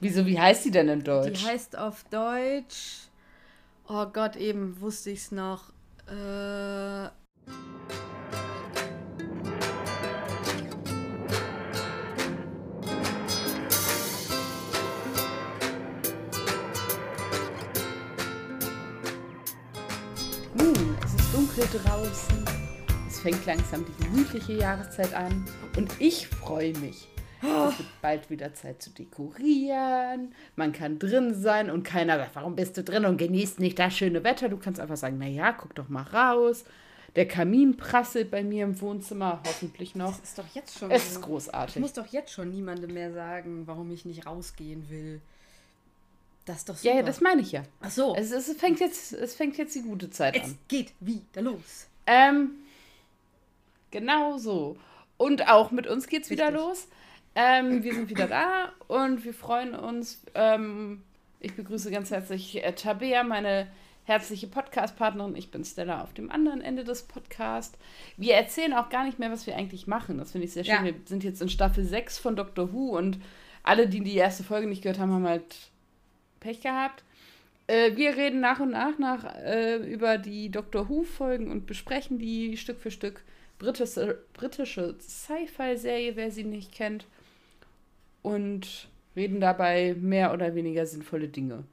Wieso, wie heißt die denn in Deutsch? Die heißt auf Deutsch. Oh Gott, eben wusste ich es noch. Äh. Nun, es ist dunkel draußen. Es fängt langsam die gemütliche Jahreszeit an. Und ich freue mich. Es wird bald wieder Zeit zu dekorieren. Man kann drin sein und keiner sagt, warum bist du drin und genießt nicht das schöne Wetter. Du kannst einfach sagen, naja, guck doch mal raus. Der Kamin prasselt bei mir im Wohnzimmer, hoffentlich noch. Das ist doch jetzt schon. Es ist Ich großartig. muss doch jetzt schon niemandem mehr sagen, warum ich nicht rausgehen will. Das ist doch super. Ja, ja, das meine ich ja. Ach so. Es, es, fängt jetzt, es fängt jetzt die gute Zeit es an. geht wieder los. Ähm, genau so. Und auch mit uns geht's wieder Richtig. los. Ähm, wir sind wieder da und wir freuen uns. Ähm, ich begrüße ganz herzlich äh, Tabea, meine herzliche Podcast-Partnerin. Ich bin Stella auf dem anderen Ende des Podcasts. Wir erzählen auch gar nicht mehr, was wir eigentlich machen. Das finde ich sehr schön. Ja. Wir sind jetzt in Staffel 6 von Doctor Who und alle, die die erste Folge nicht gehört haben, haben halt Pech gehabt. Äh, wir reden nach und nach, nach äh, über die Doctor Who-Folgen und besprechen die Stück für Stück. Britische, britische Sci-Fi-Serie, wer sie nicht kennt. Und reden dabei mehr oder weniger sinnvolle Dinge.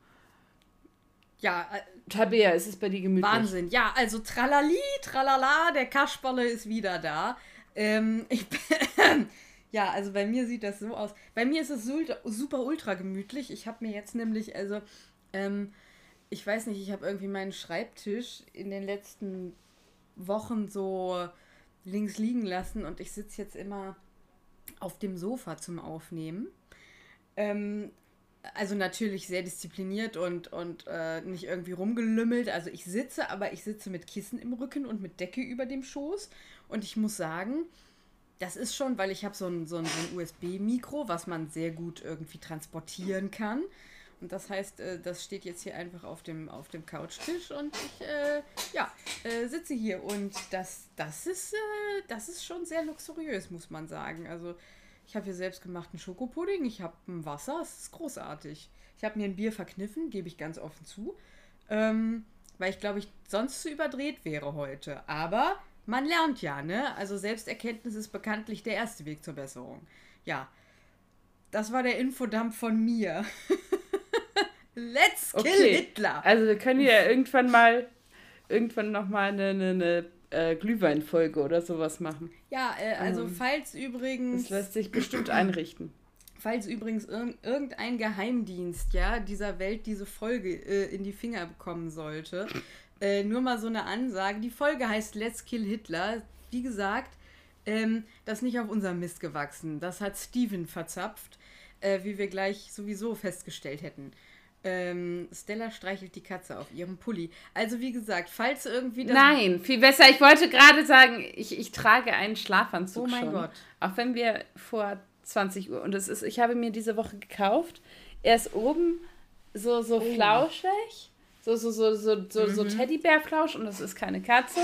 Ja, äh, Tabea, ist es bei dir gemütlich? Wahnsinn. Ja, also tralali, tralala, der Kasperle ist wieder da. Ähm, ich bin, ja, also bei mir sieht das so aus. Bei mir ist es super ultra gemütlich. Ich habe mir jetzt nämlich, also, ähm, ich weiß nicht, ich habe irgendwie meinen Schreibtisch in den letzten Wochen so links liegen lassen und ich sitze jetzt immer auf dem Sofa zum Aufnehmen. Ähm, also natürlich sehr diszipliniert und, und äh, nicht irgendwie rumgelümmelt. Also ich sitze, aber ich sitze mit Kissen im Rücken und mit Decke über dem Schoß. Und ich muss sagen, das ist schon, weil ich habe so ein, so ein, so ein USB-Mikro, was man sehr gut irgendwie transportieren kann. Und das heißt, äh, das steht jetzt hier einfach auf dem, auf dem Couchtisch und ich äh, ja, äh, sitze hier. Und das, das, ist, äh, das ist schon sehr luxuriös, muss man sagen. Also ich habe hier selbstgemachten Schokopudding, ich habe ein Wasser, es ist großartig. Ich habe mir ein Bier verkniffen, gebe ich ganz offen zu, ähm, weil ich glaube, ich sonst zu überdreht wäre heute. Aber man lernt ja, ne? Also Selbsterkenntnis ist bekanntlich der erste Weg zur Besserung. Ja, das war der Infodump von mir. Let's kill Okay. Hitler! Also wir können ja irgendwann mal, irgendwann nochmal eine, eine, eine äh, Glühweinfolge oder sowas machen. Ja, äh, also Ähm, falls übrigens... Das lässt sich bestimmt einrichten. Falls übrigens irg irgendein Geheimdienst ja dieser Welt diese Folge äh, in die Finger bekommen sollte, äh, nur mal so eine Ansage. Die Folge heißt Let's Kill Hitler. Wie gesagt, ähm, das ist nicht auf unserem Mist gewachsen. Das hat Steven verzapft, äh, wie wir gleich sowieso festgestellt hätten. Ähm, Stella streichelt die Katze auf ihrem Pulli. Also wie gesagt, falls irgendwie das Nein, viel besser. Ich wollte gerade sagen, ich, ich trage einen Schlafanzug Oh mein schon. Gott. Auch wenn wir vor 20 Uhr und es ist, ich habe mir diese Woche gekauft. Er ist oben so, so Oh. flauschig, so, so, so, so, so, so Mhm. Teddybärflausch und es ist keine Katze,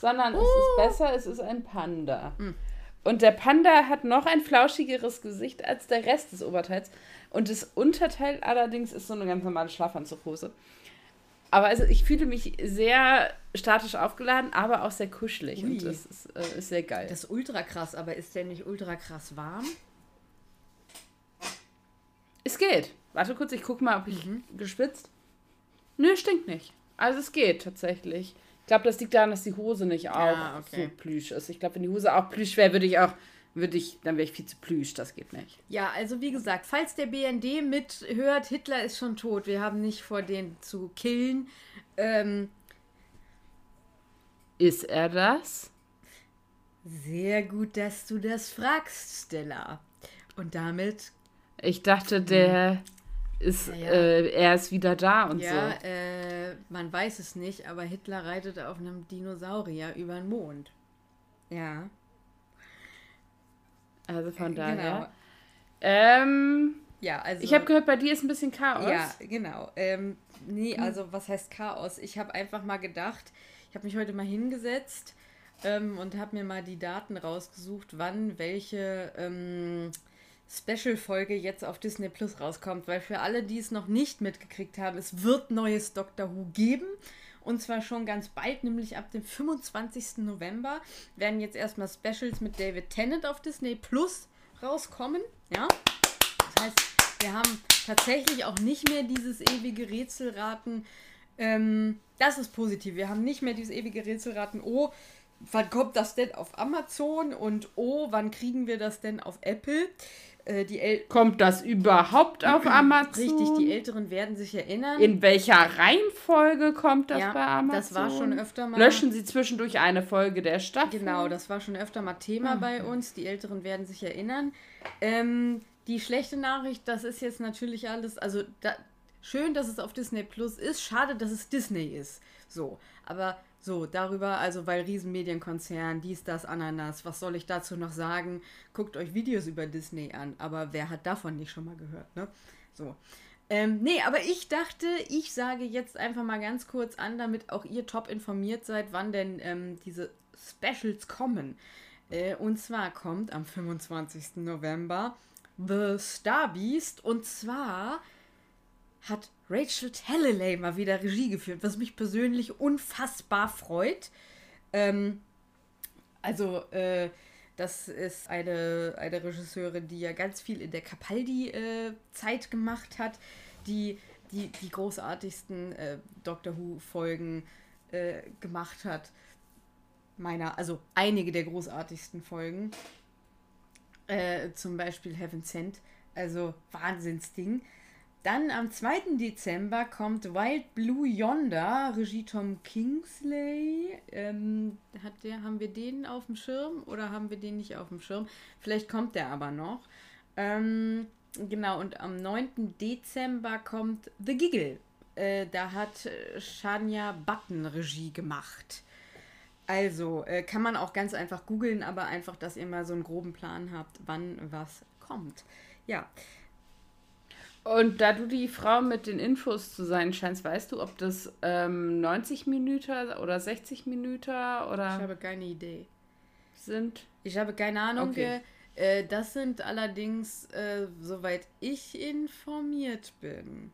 sondern es Oh. ist besser, es ist ein Panda. Hm. Und der Panda hat noch ein flauschigeres Gesicht als der Rest des Oberteils. Und das Unterteil allerdings ist so eine ganz normale Schlafanzughose. Aber also ich fühle mich sehr statisch aufgeladen, aber auch sehr kuschelig. Ui. Und das ist, äh, ist sehr geil. Das ist ultra krass, aber ist der nicht ultra krass warm? es geht. Warte kurz, ich gucke mal, ob ich Mhm. geschwitzt. Nö, stinkt nicht. Also es geht tatsächlich. Ich glaube, das liegt daran, dass die Hose nicht auch Ja, okay. so plüsch ist. Ich glaube, wenn die Hose auch plüsch wäre, würde ich auch, würde ich, dann wäre ich viel zu plüsch. Das geht nicht. Ja, also wie gesagt, falls der BND mithört, Hitler ist schon tot. Wir haben nicht vor, den zu killen. Ähm, Ist er das? sehr gut, dass du das fragst, Stella. Und damit, Ich dachte, der ist, Ja, ja. Äh, er ist wieder da und ja, so. äh, man weiß es nicht, aber Hitler reitet auf einem Dinosaurier über den Mond. Ja, Also von genau. daher. Ähm, Ja, also. ich habe gehört, bei dir ist ein bisschen Chaos. Ja, genau. Ähm, nee, also was heißt Chaos? Ich habe einfach mal gedacht, ich habe mich heute mal hingesetzt ähm, und habe mir mal die Daten rausgesucht, wann welche ähm, Special-Folge jetzt auf Disney Plus rauskommt, weil für alle, die es noch nicht mitgekriegt haben, es wird neues Doctor Who geben. Und zwar schon ganz bald, nämlich ab dem 25. November werden jetzt erstmal Specials mit David Tennant auf Disney Plus rauskommen. Ja. Das heißt, wir haben tatsächlich auch nicht mehr dieses ewige Rätselraten. Ähm, das ist positiv. Wir haben nicht mehr dieses ewige Rätselraten. Oh, wann kommt das denn auf Amazon? Und oh, wann kriegen wir das denn auf Apple? Äh, die El Kommt das überhaupt auf Amazon? Richtig, die Älteren werden sich erinnern. In welcher Reihenfolge kommt das ja, bei Amazon? Das war schon öfter mal. Löschen Sie zwischendurch eine Folge der Staffel? Genau, das war schon öfter mal Thema mhm. bei uns. Die Älteren werden sich erinnern. Ähm, die schlechte Nachricht, das ist jetzt natürlich alles, also da, schön, dass es auf Disney Plus ist. Schade, dass es Disney ist. So, aber so, darüber, also weil Riesenmedienkonzern, dies, das, Ananas, was soll ich dazu noch sagen? Guckt euch Videos über Disney an, aber wer hat davon nicht schon mal gehört, ne? So. Ähm, nee, aber ich dachte, ich sage jetzt einfach mal ganz kurz an, damit auch ihr top informiert seid, wann denn ähm, diese Specials kommen. Äh, und zwar kommt am 25. November The Star Beast und zwar hat Rachel Talalay mal wieder Regie geführt, was mich persönlich unfassbar freut. Ähm, also, äh, das ist eine, eine Regisseurin, die ja ganz viel in der Capaldi-Zeit äh, gemacht hat, die die, die großartigsten äh, Doctor Who-Folgen äh, gemacht hat. Meiner, also einige der großartigsten Folgen. Äh, zum Beispiel Heaven Sent. Also Wahnsinnsding. Dann am 2. Dezember kommt Wild Blue Yonder, Regie Tom Kingsley. Ähm, hat der, haben wir den auf dem Schirm oder haben wir den nicht auf dem Schirm? Vielleicht kommt der aber noch. Ähm, genau, und am 9. Dezember kommt The Giggle. Äh, da hat Shania Button Regie gemacht. Also äh, kann man auch ganz einfach googeln, aber einfach, dass ihr mal so einen groben Plan habt, wann was kommt. Ja. Und da du die Frau mit den Infos zu sein scheinst, weißt du, ob das ähm, 90 Minuten oder 60 Minuten oder. Ich habe keine Idee. Sind. Ich habe keine Ahnung. Okay. Äh, das sind allerdings, äh, soweit ich informiert bin,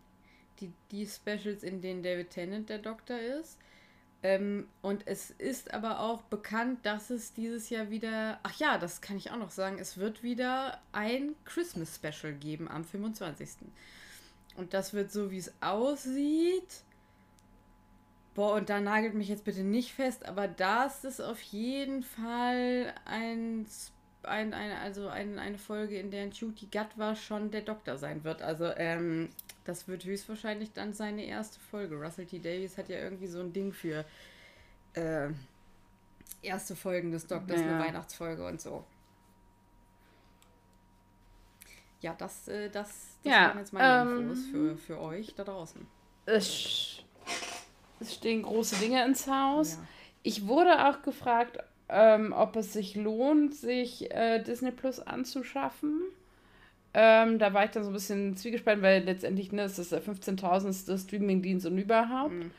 die, die Specials, in denen David Tennant der Doktor ist. Ähm, und es ist aber auch bekannt, dass es dieses Jahr wieder. Ach ja, das kann ich auch noch sagen. Es wird wieder ein Christmas Special geben am 25. Und das wird so, wie es aussieht. Boah, und da nagelt mich jetzt bitte nicht fest, aber das ist auf jeden Fall ein, ein, ein also ein, eine Folge, in der Cutie Gatwa schon der Doktor sein wird. Also, ähm, das wird höchstwahrscheinlich dann seine erste Folge. Russell T. Davies hat ja irgendwie so ein Ding für äh, erste Folgen des Doktors, ja. eine Weihnachtsfolge und so. Ja, das, äh, das, das ja, waren jetzt meine ähm, Infos für, für euch da draußen. Es, es stehen große Dinge ins Haus. Ja. Ich wurde auch gefragt, ähm, ob es sich lohnt, sich äh, Disney Plus anzuschaffen. Ähm, da war ich dann so ein bisschen zwiegespalten, weil letztendlich ne, ist das der 15.000. Streaming-Dienst und überhaupt. Mhm.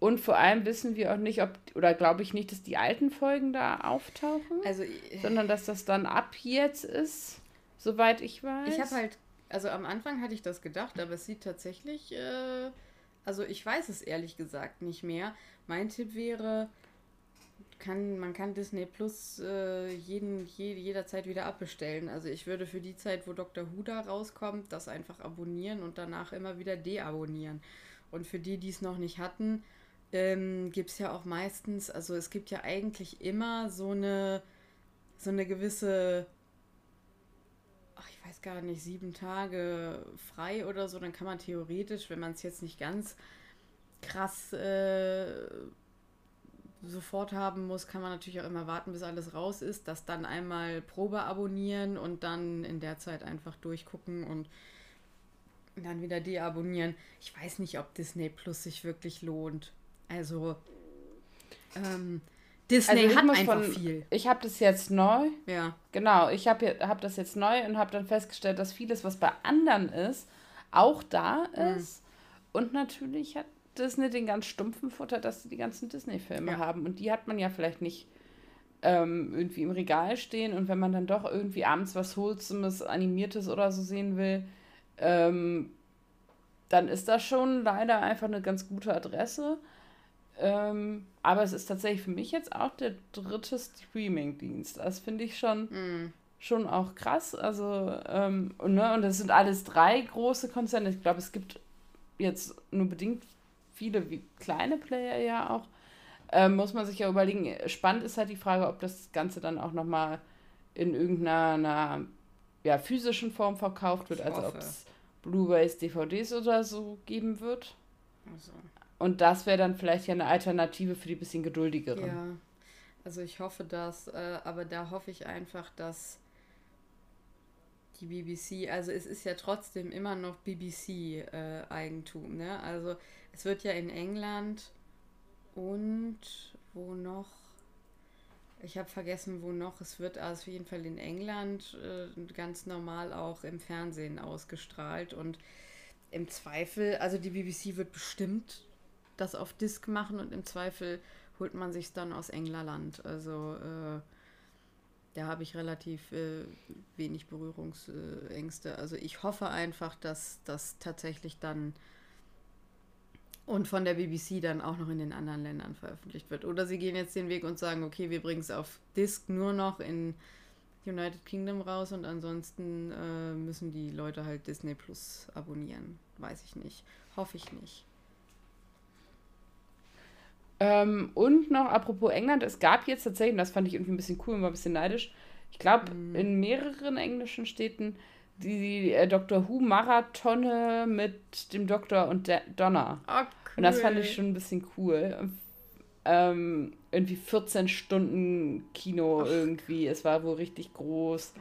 Und vor allem wissen wir auch nicht, ob, oder glaube ich nicht, dass die alten Folgen da auftauchen, also, sondern dass das dann ab jetzt ist, soweit ich weiß. Ich habe halt, also am Anfang hatte ich das gedacht, aber es sieht tatsächlich, äh, also ich weiß es ehrlich gesagt nicht mehr. Mein Tipp wäre, kann, man kann Disney Plus äh, jeden, je, jederzeit wieder abbestellen. Also ich würde für die Zeit, wo Dr. Who da rauskommt, das einfach abonnieren und danach immer wieder deabonnieren. Und für die, die es noch nicht hatten, ähm, gibt es ja auch meistens, also es gibt ja eigentlich immer so eine, so eine gewisse, ach, ich weiß gar nicht, sieben Tage frei oder so, dann kann man theoretisch, wenn man es jetzt nicht ganz krass äh, sofort haben muss, kann man natürlich auch immer warten, bis alles raus ist. Das dann einmal Probe abonnieren und dann in der Zeit einfach durchgucken und dann wieder deabonnieren. Ich weiß nicht, ob Disney Plus sich wirklich lohnt. Also, ähm, Disney also hat einfach von, viel. Ich habe das jetzt neu. Ja. Genau, ich habe hab das jetzt neu und habe dann festgestellt, dass vieles, was bei anderen ist, auch da mhm. ist. Mhm. Und natürlich hat Disney den ganz stumpfen Futter, dass sie die ganzen Disney-Filme ja. haben. Und die hat man ja vielleicht nicht ähm, irgendwie im Regal stehen und wenn man dann doch irgendwie abends was Wholesomes, Animiertes oder so sehen will, ähm, dann ist das schon leider einfach eine ganz gute Adresse. Ähm, aber es ist tatsächlich für mich jetzt auch der dritte Streaming-Dienst. Das finde ich schon, mm. schon auch krass. Also, ähm, und, ne, und das sind alles drei große Konzerne. Ich glaube, es gibt jetzt nur bedingt viele wie kleine Player ja auch. Ähm, muss man sich ja überlegen. Spannend ist halt die Frage, ob das Ganze dann auch nochmal in irgendeiner ja, physischen Form verkauft wird. Ich also ob es Blu-rays, DVDs oder so geben wird. Also. Und das wäre dann vielleicht ja eine Alternative für die bisschen geduldigeren. Ja, also ich hoffe das, äh, aber da hoffe ich einfach, dass die BBC, also es ist ja trotzdem immer noch BBC-Eigentum, äh, ne? Also es wird ja in England und wo noch? Ich habe vergessen, wo noch. Es wird also auf jeden Fall in England äh, ganz normal auch im Fernsehen ausgestrahlt und im Zweifel, also die BBC wird bestimmt das auf Disk machen und im Zweifel holt man sich dann aus Englerland. Also äh, da habe ich relativ äh, wenig Berührungsängste. Also ich hoffe einfach, dass das tatsächlich dann und von der BBC dann auch noch in den anderen Ländern veröffentlicht wird. Oder sie gehen jetzt den Weg und sagen, okay, wir bringen es auf Disc nur noch in United Kingdom raus und ansonsten äh, müssen die Leute halt Disney Plus abonnieren. Weiß ich nicht. Hoffe ich nicht. Ähm, und noch apropos England, es gab jetzt tatsächlich, und das fand ich irgendwie ein bisschen cool und war ein bisschen neidisch, ich glaube, mm. in mehreren englischen Städten die äh, Doctor Who Marathone mit dem Doktor und der Donner. Oh, cool. Und das fand ich schon ein bisschen cool. Ähm, irgendwie 14 Stunden Kino Ach. irgendwie. Es war wohl richtig groß.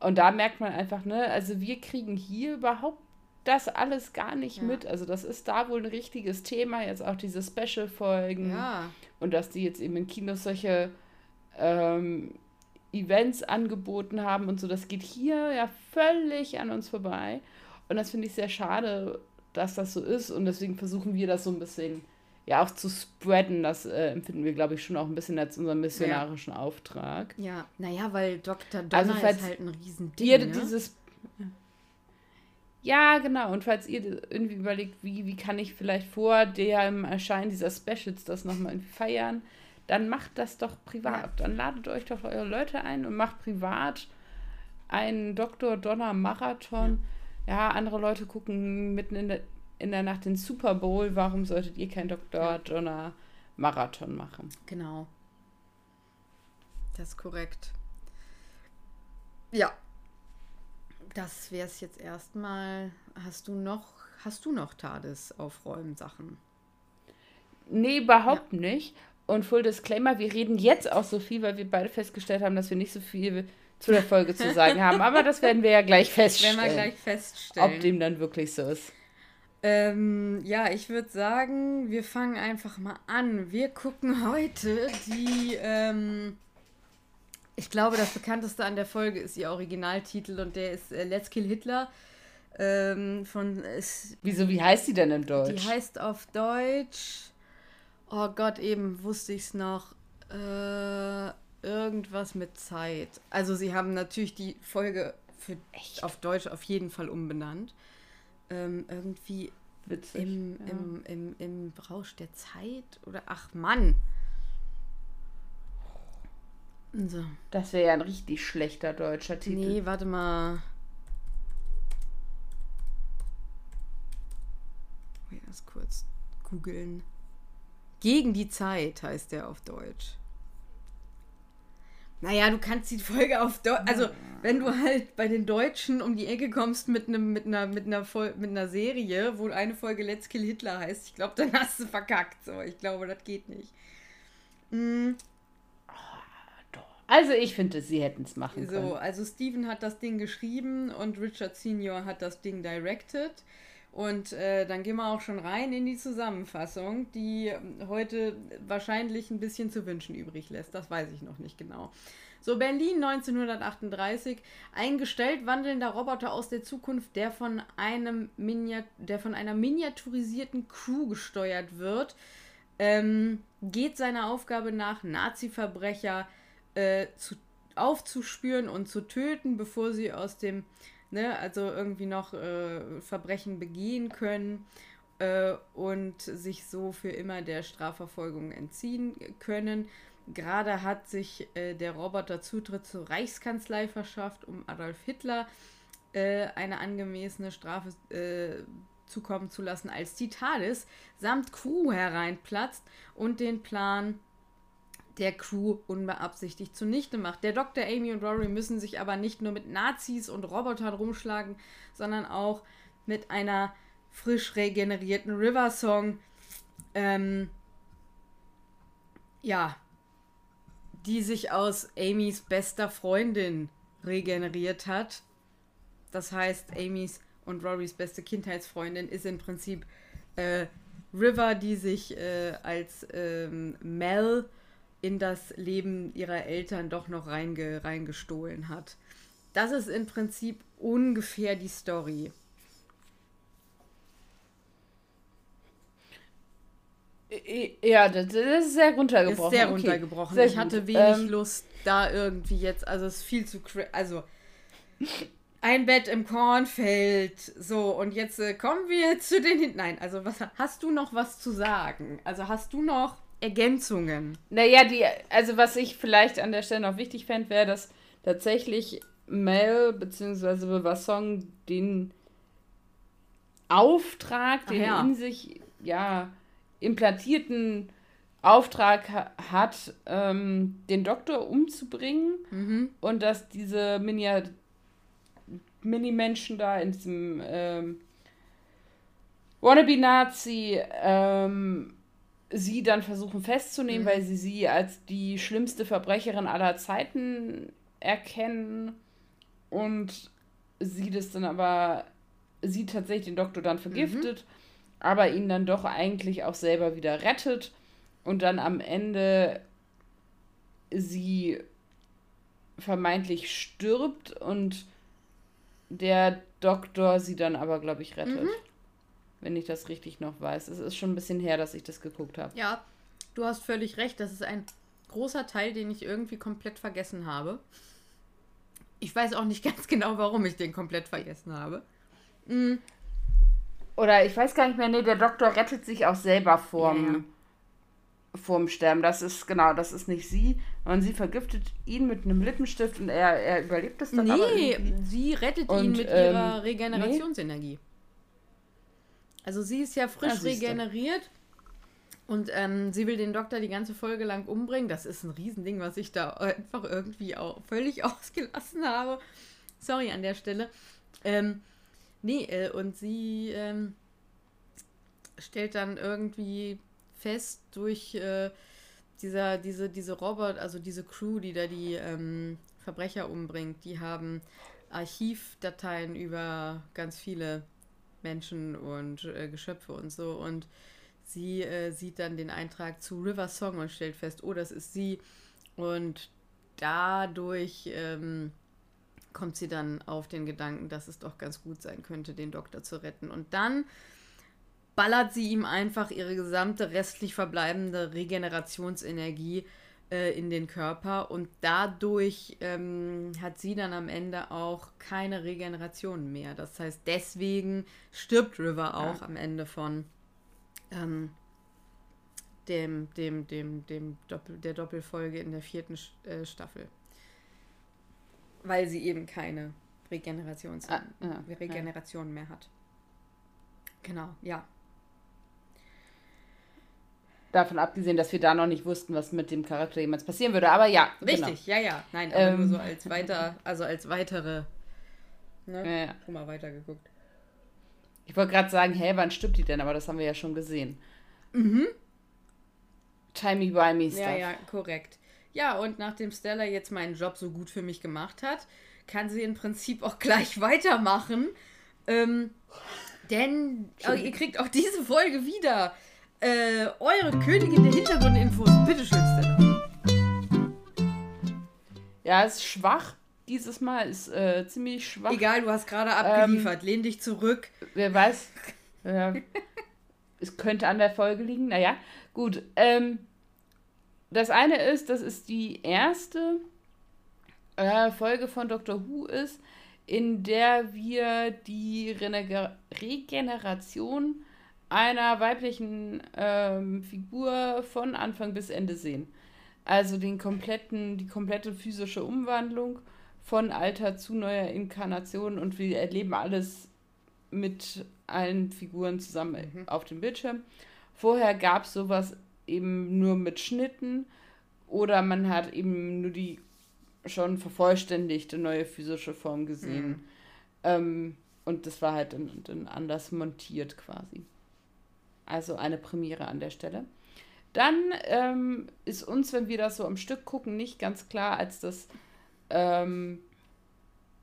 Und da merkt man einfach, ne, also wir kriegen hier überhaupt das alles gar nicht ja. mit. Also das ist da wohl ein richtiges Thema, jetzt auch diese Special-Folgen. Ja. Und dass die jetzt eben in Kinos solche ähm, Events angeboten haben und so. Das geht hier ja völlig an uns vorbei. Und das finde ich sehr schade, dass das so ist. Und deswegen versuchen wir das so ein bisschen ja auch zu spreaden. Das äh, empfinden wir, glaube ich, schon auch ein bisschen als unseren missionarischen ja. Auftrag. Ja, naja, weil Dr. Donner also, ist halt ein Riesending. Ihr ne? dieses ja, genau. Und falls ihr irgendwie überlegt, wie, wie kann ich vielleicht vor dem Erscheinen dieser Specials das nochmal feiern, dann macht das doch privat. Ja. Dann ladet euch doch eure Leute ein und macht privat einen Dr. Donner Marathon. Ja. ja, andere Leute gucken mitten in der, in der Nacht den Super Bowl. Warum solltet ihr keinen Dr. Ja. Donner Marathon machen? Genau. Das ist korrekt. Ja. Das wäre es jetzt erstmal. Hast du noch, hast du noch TARDIS aufräumen Sachen? Nee, überhaupt ja. nicht. Und Full Disclaimer, wir reden jetzt auch so viel, weil wir beide festgestellt haben, dass wir nicht so viel zu der Folge zu sagen haben. Aber das werden wir ja gleich feststellen. Werden wir gleich feststellen. Ob dem dann wirklich so ist. Ähm, ja, ich würde sagen, wir fangen einfach mal an. Wir gucken heute die, ähm, ich glaube, das bekannteste an der Folge ist ihr Originaltitel und der ist äh, Let's Kill Hitler. Ähm, von, ist, Wieso, wie heißt die denn in Deutsch? Die heißt auf Deutsch Oh Gott, eben wusste ich es noch. Äh, irgendwas mit Zeit. Also sie haben natürlich die Folge für Echt? auf Deutsch auf jeden Fall umbenannt. Ähm, irgendwie Witzig, im, ja. im, im, im Rausch der Zeit oder ach Mann. So. Das wäre ja ein richtig schlechter deutscher Titel. Nee, warte mal. Erst kurz googeln. Gegen die Zeit heißt der auf Deutsch. Naja, du kannst die Folge auf Deutsch. Also, wenn du halt bei den Deutschen um die Ecke kommst mit, einem, mit, einer, mit, einer, mit einer Serie, wo eine Folge Let's Kill Hitler heißt, ich glaube, dann hast du verkackt. So, ich glaube, das geht nicht. Mhm. Also ich finde, sie hätten es machen können. So, also Steven hat das Ding geschrieben und Richard Senior hat das Ding directed. Und äh, dann gehen wir auch schon rein in die Zusammenfassung, die heute wahrscheinlich ein bisschen zu wünschen übrig lässt. Das weiß ich noch nicht genau. So, Berlin 1938. Ein gestellt wandelnder Roboter aus der Zukunft, der von, einem Miniat der von einer miniaturisierten Crew gesteuert wird, ähm, geht seiner Aufgabe nach, Nazi-Verbrecher äh, zu, aufzuspüren und zu töten, bevor sie aus dem, ne, also irgendwie noch äh, Verbrechen begehen können äh, und sich so für immer der Strafverfolgung entziehen können. Gerade hat sich äh, der Roboter Zutritt zur Reichskanzlei verschafft, um Adolf Hitler äh, eine angemessene Strafe äh, zukommen zu lassen, als die TARDIS samt Crew hereinplatzt und den Plan der Crew unbeabsichtigt zunichte macht. Der Dr. Amy und Rory müssen sich aber nicht nur mit Nazis und Robotern rumschlagen, sondern auch mit einer frisch regenerierten River Song. Ähm, ja, die sich aus Amys bester Freundin regeneriert hat. Das heißt, Amys und Rorys beste Kindheitsfreundin ist im Prinzip äh, River, die sich äh, als ähm, Mel in das Leben ihrer Eltern doch noch reinge reingestohlen hat. Das ist im Prinzip ungefähr die Story. Ja, das, ist sehr runtergebrochen. Ist sehr runtergebrochen. Sehr ich hatte wenig ähm, Lust, da irgendwie jetzt, also es ist viel zu, also ein Bett im Kornfeld, so und jetzt äh, kommen wir zu den, nein, also was, hast du noch was zu sagen? Also hast du noch Ergänzungen? Naja, die, also was ich vielleicht an der Stelle noch wichtig fände, wäre, dass tatsächlich Mel bzw. Bewassong den Auftrag, den ja. in sich, ja, implantierten Auftrag hat, ähm, den Doktor umzubringen mhm. und dass diese Mini-Menschen da in diesem ähm, Wannabe-Nazi ähm, sie dann versuchen festzunehmen, mhm. weil sie sie als die schlimmste Verbrecherin aller Zeiten erkennen und sie das dann aber, sie tatsächlich den Doktor dann vergiftet. Mhm aber ihn dann doch eigentlich auch selber wieder rettet und dann am Ende sie vermeintlich stirbt und der Doktor sie dann aber, glaube ich, rettet. Mhm. Wenn ich das richtig noch weiß. Es ist schon ein bisschen her, dass ich das geguckt habe. Ja, du hast völlig recht. Das ist ein großer Teil, den ich irgendwie komplett vergessen habe. Ich weiß auch nicht ganz genau, warum ich den komplett vergessen habe. Mhm. Oder ich weiß gar nicht mehr, nee, der Doktor rettet sich auch selber vorm, ja, ja. vorm Sterben. Das ist, genau, das ist nicht sie. Und sie vergiftet ihn mit einem Lippenstift und er, er überlebt es dann Nee, sie rettet und, ihn mit ähm, ihrer Regenerationsenergie. Nee. Also sie ist ja frisch regeneriert. Und ähm, sie will den Doktor die ganze Folge lang umbringen. Das ist ein Riesending, was ich da einfach irgendwie auch völlig ausgelassen habe. Sorry an der Stelle. Ähm, Nee, äh, und sie ähm, stellt dann irgendwie fest durch äh, dieser, diese, diese Robot, also diese Crew, die da die ähm, Verbrecher umbringt, die haben Archivdateien über ganz viele Menschen und äh, Geschöpfe und so. Und sie äh, sieht dann den Eintrag zu River Song und stellt fest, oh, das ist sie. Und dadurch ähm, kommt sie dann auf den Gedanken, dass es doch ganz gut sein könnte, den Doktor zu retten. Und dann ballert sie ihm einfach ihre gesamte restlich verbleibende Regenerationsenergie äh, in den Körper und dadurch ähm, hat sie dann am Ende auch keine Regeneration mehr. Das heißt, deswegen stirbt River auch ja. am Ende von ähm, dem, dem, dem, dem Doppel, der Doppelfolge in der vierten äh, Staffel weil sie eben keine Regenerations ah, ja, Regeneration ja. mehr hat. Genau, ja. Davon abgesehen, dass wir da noch nicht wussten, was mit dem Charakter jemals passieren würde, aber ja. Richtig, genau. ja, ja. Nein, aber ähm, nur so als weiter, also als weitere. Ne? Ja, Schon mal weitergeguckt. Ich wollte gerade sagen, hä, wann stirbt die denn? Aber das haben wir ja schon gesehen. Mhm. Timey-wimey stuff. Ja, ja, korrekt. Ja, und nachdem Stella jetzt meinen Job so gut für mich gemacht hat, kann sie im Prinzip auch gleich weitermachen. Ähm, denn oh, ihr kriegt auch diese Folge wieder äh, eure Königin der Hintergrundinfos. Bitte schön, Stella. Ja, ist schwach. Dieses Mal ist äh, ziemlich schwach. Egal, du hast gerade abgeliefert. Ähm, Lehn dich zurück. Wer weiß. Ja, es könnte an der Folge liegen. Naja, gut. Ähm, das eine ist, das ist die erste äh, Folge von Doctor Who ist, in der wir die Reneg Regeneration einer weiblichen ähm, Figur von Anfang bis Ende sehen. Also den kompletten, die komplette physische Umwandlung von Alter zu neuer Inkarnation und wir erleben alles mit allen Figuren zusammen mhm. auf dem Bildschirm. Vorher gab es sowas eben nur mit Schnitten oder man hat eben nur die schon vervollständigte neue physische Form gesehen. Mhm. Ähm, und das war halt dann anders montiert quasi. Also eine Premiere an der Stelle. Dann ähm, ist uns, wenn wir das so am Stück gucken, nicht ganz klar, als das ähm,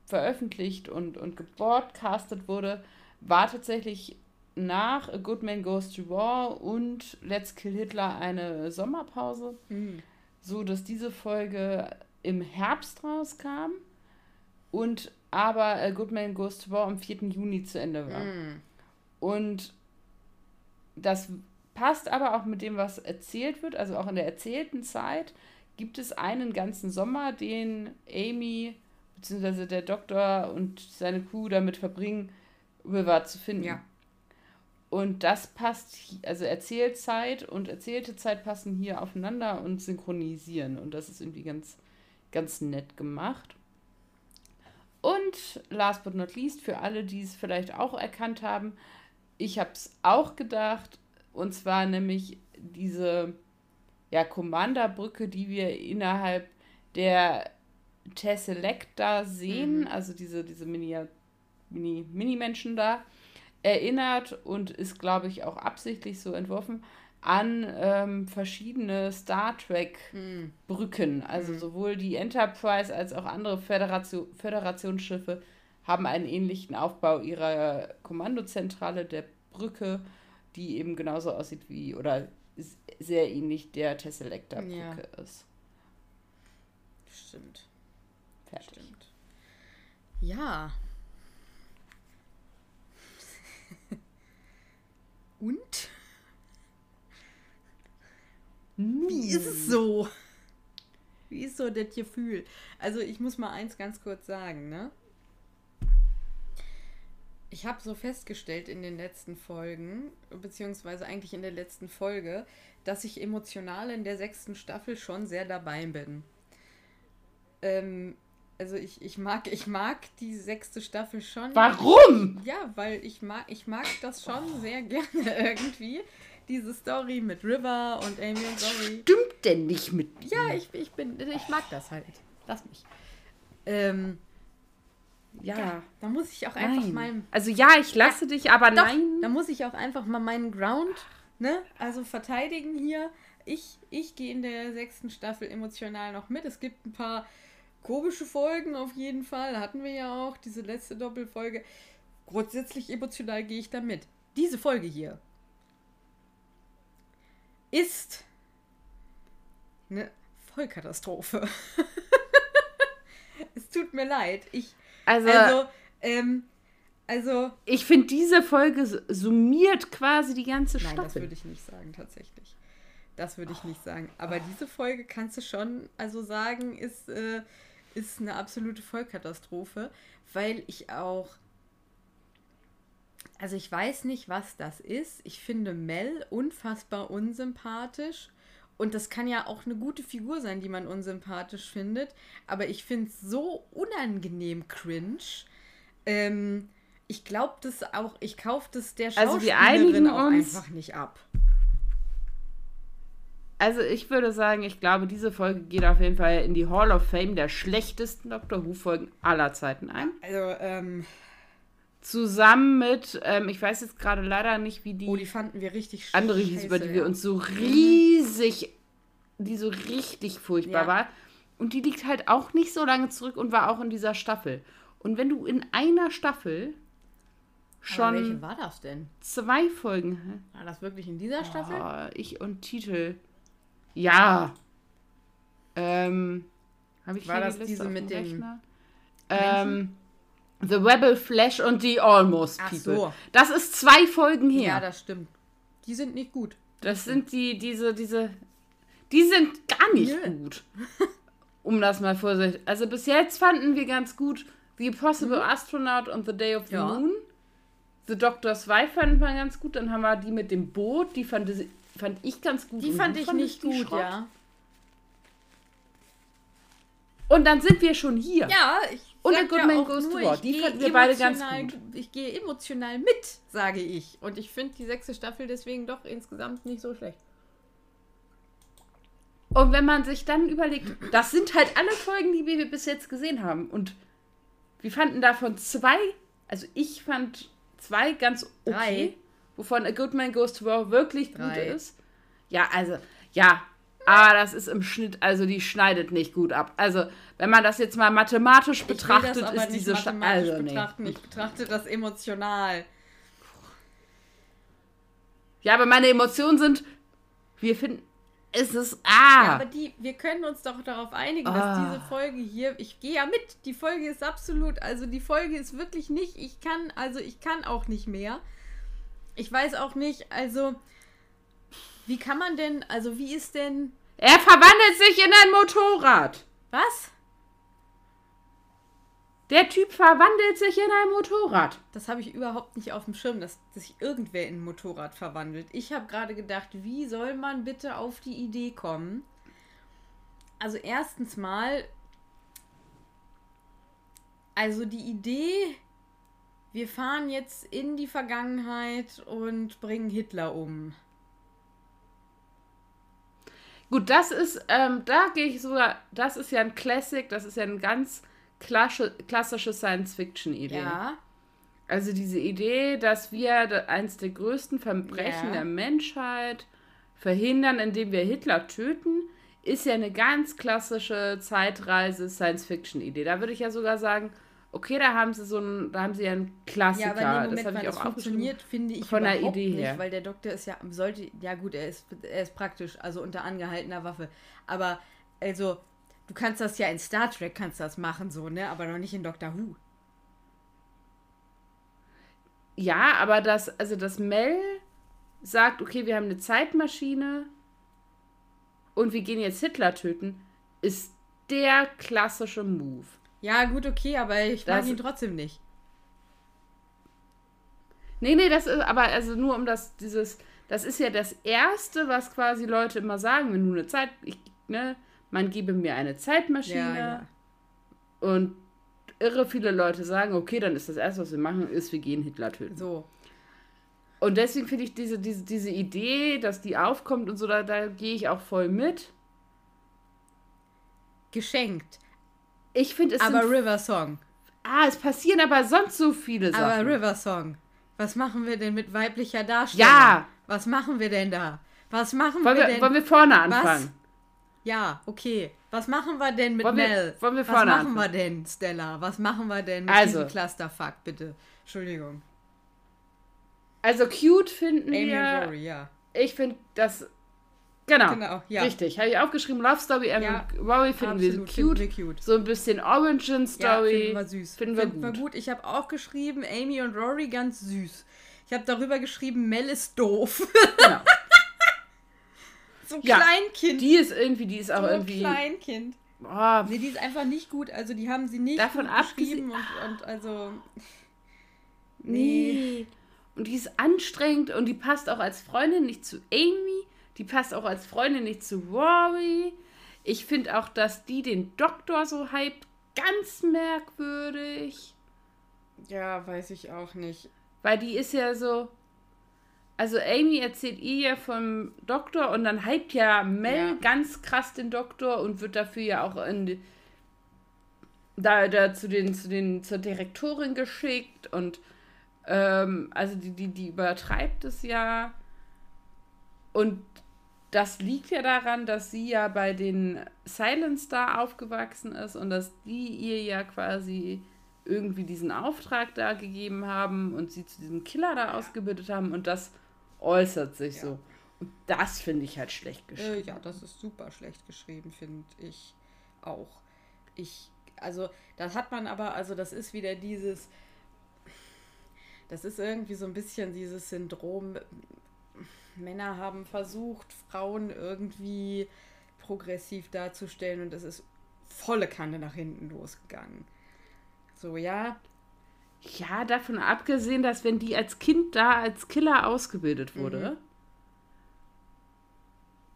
veröffentlicht und, und gebroadcastet wurde, war tatsächlich nach A Good Man Goes to War und Let's Kill Hitler eine Sommerpause, mhm. so dass diese Folge im Herbst rauskam und aber A Good Man Goes to War am 4. Juni zu Ende war. Mhm. Und das passt aber auch mit dem, was erzählt wird, also auch in der erzählten Zeit gibt es einen ganzen Sommer, den Amy bzw. der Doktor und seine Crew damit verbringen, River zu finden. Ja. Und das passt, also Erzählzeit und erzählte Zeit passen hier aufeinander und synchronisieren. Und das ist irgendwie ganz, ganz nett gemacht. Und last but not least, für alle, die es vielleicht auch erkannt haben, ich habe es auch gedacht, und zwar nämlich diese ja, Commanderbrücke, die wir innerhalb der Tesselecta sehen, mhm. also diese, diese Mini-Menschen Mini, da, erinnert und ist, glaube ich, auch absichtlich so entworfen an ähm, verschiedene Star Trek-Brücken. Mhm. Also mhm. sowohl die Enterprise als auch andere Föderation, Föderationsschiffe haben einen ähnlichen Aufbau ihrer Kommandozentrale der Brücke, die eben genauso aussieht wie oder sehr ähnlich der Tesselecta-Brücke ja. ist. Stimmt. Fertig. Stimmt. Ja. Und? Wie ist es so? Wie ist so das Gefühl? Also ich muss mal eins ganz kurz sagen, ne? Ich habe so festgestellt in den letzten Folgen, beziehungsweise eigentlich in der letzten Folge, dass ich emotional in der sechsten Staffel schon sehr dabei bin. Ähm, also ich, ich mag, ich mag die sechste Staffel schon. Warum? Ja, weil ich mag, ich mag das schon oh. sehr gerne irgendwie. Diese Story mit River und Amy und Zoe. Stimmt denn nicht mit mir? Ja, ich, ich bin, ich mag das halt. Lass mich. Ähm, ja, ja, da muss ich auch einfach nein. meinem. Also ja, ich lasse ja, dich, aber doch, nein. Da muss ich auch einfach mal meinen Ground, ne? Also verteidigen hier. Ich, ich gehe in der sechsten Staffel emotional noch mit. Es gibt ein paar komische Folgen auf jeden Fall. Hatten wir ja auch diese letzte Doppelfolge. Grundsätzlich emotional gehe ich da mit. Diese Folge hier ist eine Vollkatastrophe. es tut mir leid. Ich, also, also, ähm, also ich finde, diese Folge summiert quasi die ganze Staffel. Nein, das würde ich nicht sagen, tatsächlich. Das würde ich nicht sagen. Aber diese Folge kannst du schon also sagen, ist äh, ist eine absolute Vollkatastrophe, weil ich auch. Also ich weiß nicht, was das ist. Ich finde Mel unfassbar unsympathisch. Und das kann ja auch eine gute Figur sein, die man unsympathisch findet. Aber ich finde es so unangenehm cringe. Ähm, ich glaube das auch, ich kaufe das der Schauspielerin also auch einfach nicht ab. Also ich würde sagen, ich glaube, diese Folge geht auf jeden Fall in die Hall of Fame der schlechtesten Doctor Who-Folgen aller Zeiten ein. Also, ähm. Zusammen mit, ähm, ich weiß jetzt gerade leider nicht, wie die. Oh, die fanden wir richtig Andere hieß, über die wir uns so riesig, die so richtig furchtbar ja. war. Und die liegt halt auch nicht so lange zurück und war auch in dieser Staffel. Und wenn du in einer Staffel schon. Aber welche war das denn? Zwei Folgen. War das wirklich in dieser Staffel? Oh, ich und Titel. Ja. Ähm, habe ich War das die diese mit dem ähm, The Rebel Flash und The Almost People. So. Das ist zwei Folgen her. Ja, das stimmt. Die sind nicht gut. Das sind die, diese, diese. Die sind gar nicht Nö. gut. Um das mal vorsichtig. Also bis jetzt fanden wir ganz gut The Possible mhm. Astronaut und The Day of the ja. Moon. The Doctor's Wife fanden wir ganz gut. Dann haben wir die mit dem Boot, die fand, fand ich ganz gut. Die fand ich nicht gut, Schrott. ja. Und dann sind wir schon hier. Ja, ich und Good ja Man Goes to War. Die fanden wir beide ganz gut. Ich gehe emotional mit, sage ich. Und ich finde die sechste Staffel deswegen doch insgesamt nicht so schlecht. Und wenn man sich dann überlegt, das sind halt alle Folgen, die wir bis jetzt gesehen haben. Und wir fanden davon zwei, also ich fand zwei ganz okay, Drei. wovon A Good Man Goes to War wirklich Drei. gut ist. Ja, also, ja, aber das ist im Schnitt, also die schneidet nicht gut ab. Also, wenn man das jetzt mal mathematisch betrachtet, ist diese mathematisch also, betrachten. Ich betrachte das emotional. Ja, aber meine Emotionen sind, wir finden, es ist ah. Ja, aber die, wir können uns doch darauf einigen, oh. dass diese Folge hier, ich gehe ja mit, die Folge ist absolut, also die Folge ist wirklich nicht, ich kann, also ich kann auch nicht mehr. Ich weiß auch nicht, also wie kann man denn, also wie ist denn... Er verwandelt sich in ein Motorrad. Was? Der Typ verwandelt sich in ein Motorrad. Das habe ich überhaupt nicht auf dem Schirm, dass, sich irgendwer in ein Motorrad verwandelt. Ich habe gerade gedacht, wie soll man bitte auf die Idee kommen? Also erstens mal, also die Idee, wir fahren jetzt in die Vergangenheit und bringen Hitler um. Gut, das ist, ähm, da gehe ich sogar, das ist ja ein Classic, das ist ja ein ganz klassische Science-Fiction-Idee. Ja. Also diese Idee, dass wir eins der größten Verbrechen ja. der Menschheit verhindern, indem wir Hitler töten, ist ja eine ganz klassische Zeitreise-Science-Fiction-Idee. Da würde ich ja sogar sagen, okay, da haben sie so ein, da haben sie ja einen Klassiker. Ja, aber nee, Moment, das ich auch das funktioniert, finde ich von der Idee nicht, her. weil der Doktor ist ja sollte ja gut, er ist er ist praktisch, also unter angehaltener Waffe, aber also Du kannst das ja in Star Trek kannst das machen, so, ne? Aber noch nicht in Doctor Who. Ja, aber das, also das Mel sagt, okay, wir haben eine Zeitmaschine und wir gehen jetzt Hitler töten, ist der klassische Move. Ja, gut, okay, aber ich mag ihn trotzdem nicht. Nee, nee, das ist aber also nur um das, dieses, das ist ja das Erste, was quasi Leute immer sagen, wenn du eine Zeit, ich, ne, man gebe mir eine Zeitmaschine ja, ja. und irre viele Leute sagen, okay, dann ist das erste, was wir machen, ist, wir gehen Hitler töten. So. Und deswegen finde ich diese, diese, diese Idee, dass die aufkommt und so, da, da gehe ich auch voll mit. Geschenkt. Ich finde es. Aber River Song. Ah, es passieren aber sonst so viele Sachen. Aber River Song. Was machen wir denn mit weiblicher Darstellung? Ja! Was machen wir denn da? Was machen wollen wir, wir denn? Wollen wir vorne anfangen? Was? Ja, okay. Was machen wir denn mit wollen Mel? Wir, wollen wir Was machen anfangen? wir denn, Stella? Was machen wir denn mit also, diesem Clusterfuck, bitte? Entschuldigung. Also cute finden Amy wir. Rory, ja. Ich finde das. Genau. Genau, ja. Richtig. Habe ich aufgeschrieben. Love Story, Amy ja, Rory finden wir, cute. finden wir cute. So ein bisschen Origin Story. Ja, finden wir süß. Finden wir finden gut. Wir gut. Ich habe auch geschrieben, Amy und Rory ganz süß. Ich habe darüber geschrieben, Mel ist doof. Genau. So ein ja, Kleinkind. Die ist irgendwie, die ist auch so irgendwie. Kleinkind. Oh. Nee, die ist einfach nicht gut. Also die haben sie nicht davon abgeschrieben und, und also. Nee. nee. Und die ist anstrengend und die passt auch als Freundin nicht zu Amy. Die passt auch als Freundin nicht zu Rory. Ich finde auch, dass die den Doktor so hypt, ganz merkwürdig. Ja, weiß ich auch nicht. Weil die ist ja so, also Amy erzählt ihr ja vom Doktor und dann hypt ja Mel ja. ganz krass den Doktor und wird dafür ja auch in da, da zu den, zu den, zur Direktorin geschickt und ähm, also die, die, die übertreibt es ja. Und das liegt ja daran, dass sie ja bei den Silent Star aufgewachsen ist und dass die ihr ja quasi irgendwie diesen Auftrag da gegeben haben und sie zu diesem Killer da ausgebildet haben und das äußert sich ja. so. Und das finde ich halt schlecht geschrieben. Äh, ja, das ist super schlecht geschrieben, finde ich auch. Ich, also, das hat man aber, also, das ist wieder dieses, das ist irgendwie so ein bisschen dieses Syndrom. Männer haben versucht, Frauen irgendwie progressiv darzustellen und es ist volle Kanne nach hinten losgegangen. So, ja. Ja, davon abgesehen, dass wenn die als Kind da als Killer ausgebildet wurde mhm.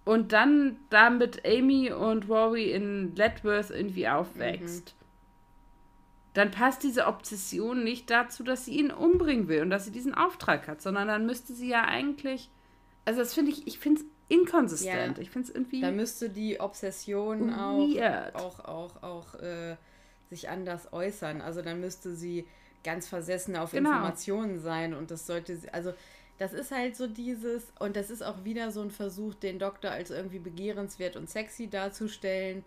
und dann da mit Amy und Rory in Letworth irgendwie aufwächst, mhm. dann passt diese Obsession nicht dazu, dass sie ihn umbringen will und dass sie diesen Auftrag hat, sondern dann müsste sie ja eigentlich, also das finde ich, ich finde es inkonsistent. Ja. Ich finde es irgendwie. Da müsste die Obsession weird. auch, auch, auch, auch äh, sich anders äußern. Also dann müsste sie ganz versessen auf genau. Informationen sein und das sollte sie, also das ist halt so dieses, und das ist auch wieder so ein Versuch, den Doktor als irgendwie begehrenswert und sexy darzustellen.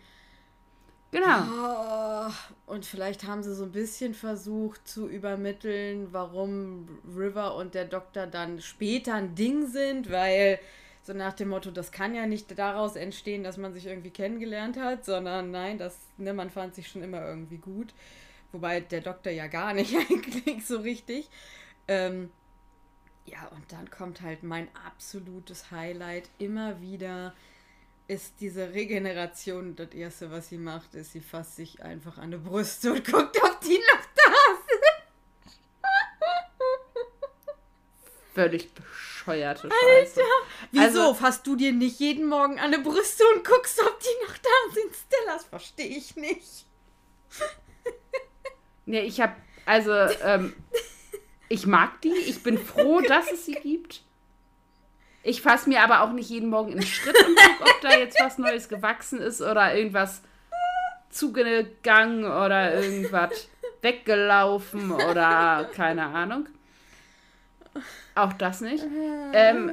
Genau. Und vielleicht haben sie so ein bisschen versucht zu übermitteln, warum River und der Doktor dann später ein Ding sind, weil so nach dem Motto, das kann ja nicht daraus entstehen, dass man sich irgendwie kennengelernt hat, sondern nein, das, ne, man fand sich schon immer irgendwie gut. Wobei der Doktor ja gar nicht eigentlich so richtig. Ähm, ja, und dann kommt halt mein absolutes Highlight immer wieder ist diese Regeneration. Das erste, was sie macht, ist, sie fasst sich einfach an die Brüste und guckt, ob die noch da sind. Völlig bescheuerte Scheiße. Alter, wieso also, fasst du dir nicht jeden Morgen an die Brüste und guckst, ob die noch da sind? Stellas verstehe ich nicht. Nee, ich habe, also, ähm, ich mag die. Ich bin froh, dass es sie gibt. Ich fasse mir aber auch nicht jeden Morgen in Schritt und gucke, ob da jetzt was Neues gewachsen ist oder irgendwas zugegangen oder irgendwas weggelaufen oder keine Ahnung. Auch das nicht. Ähm,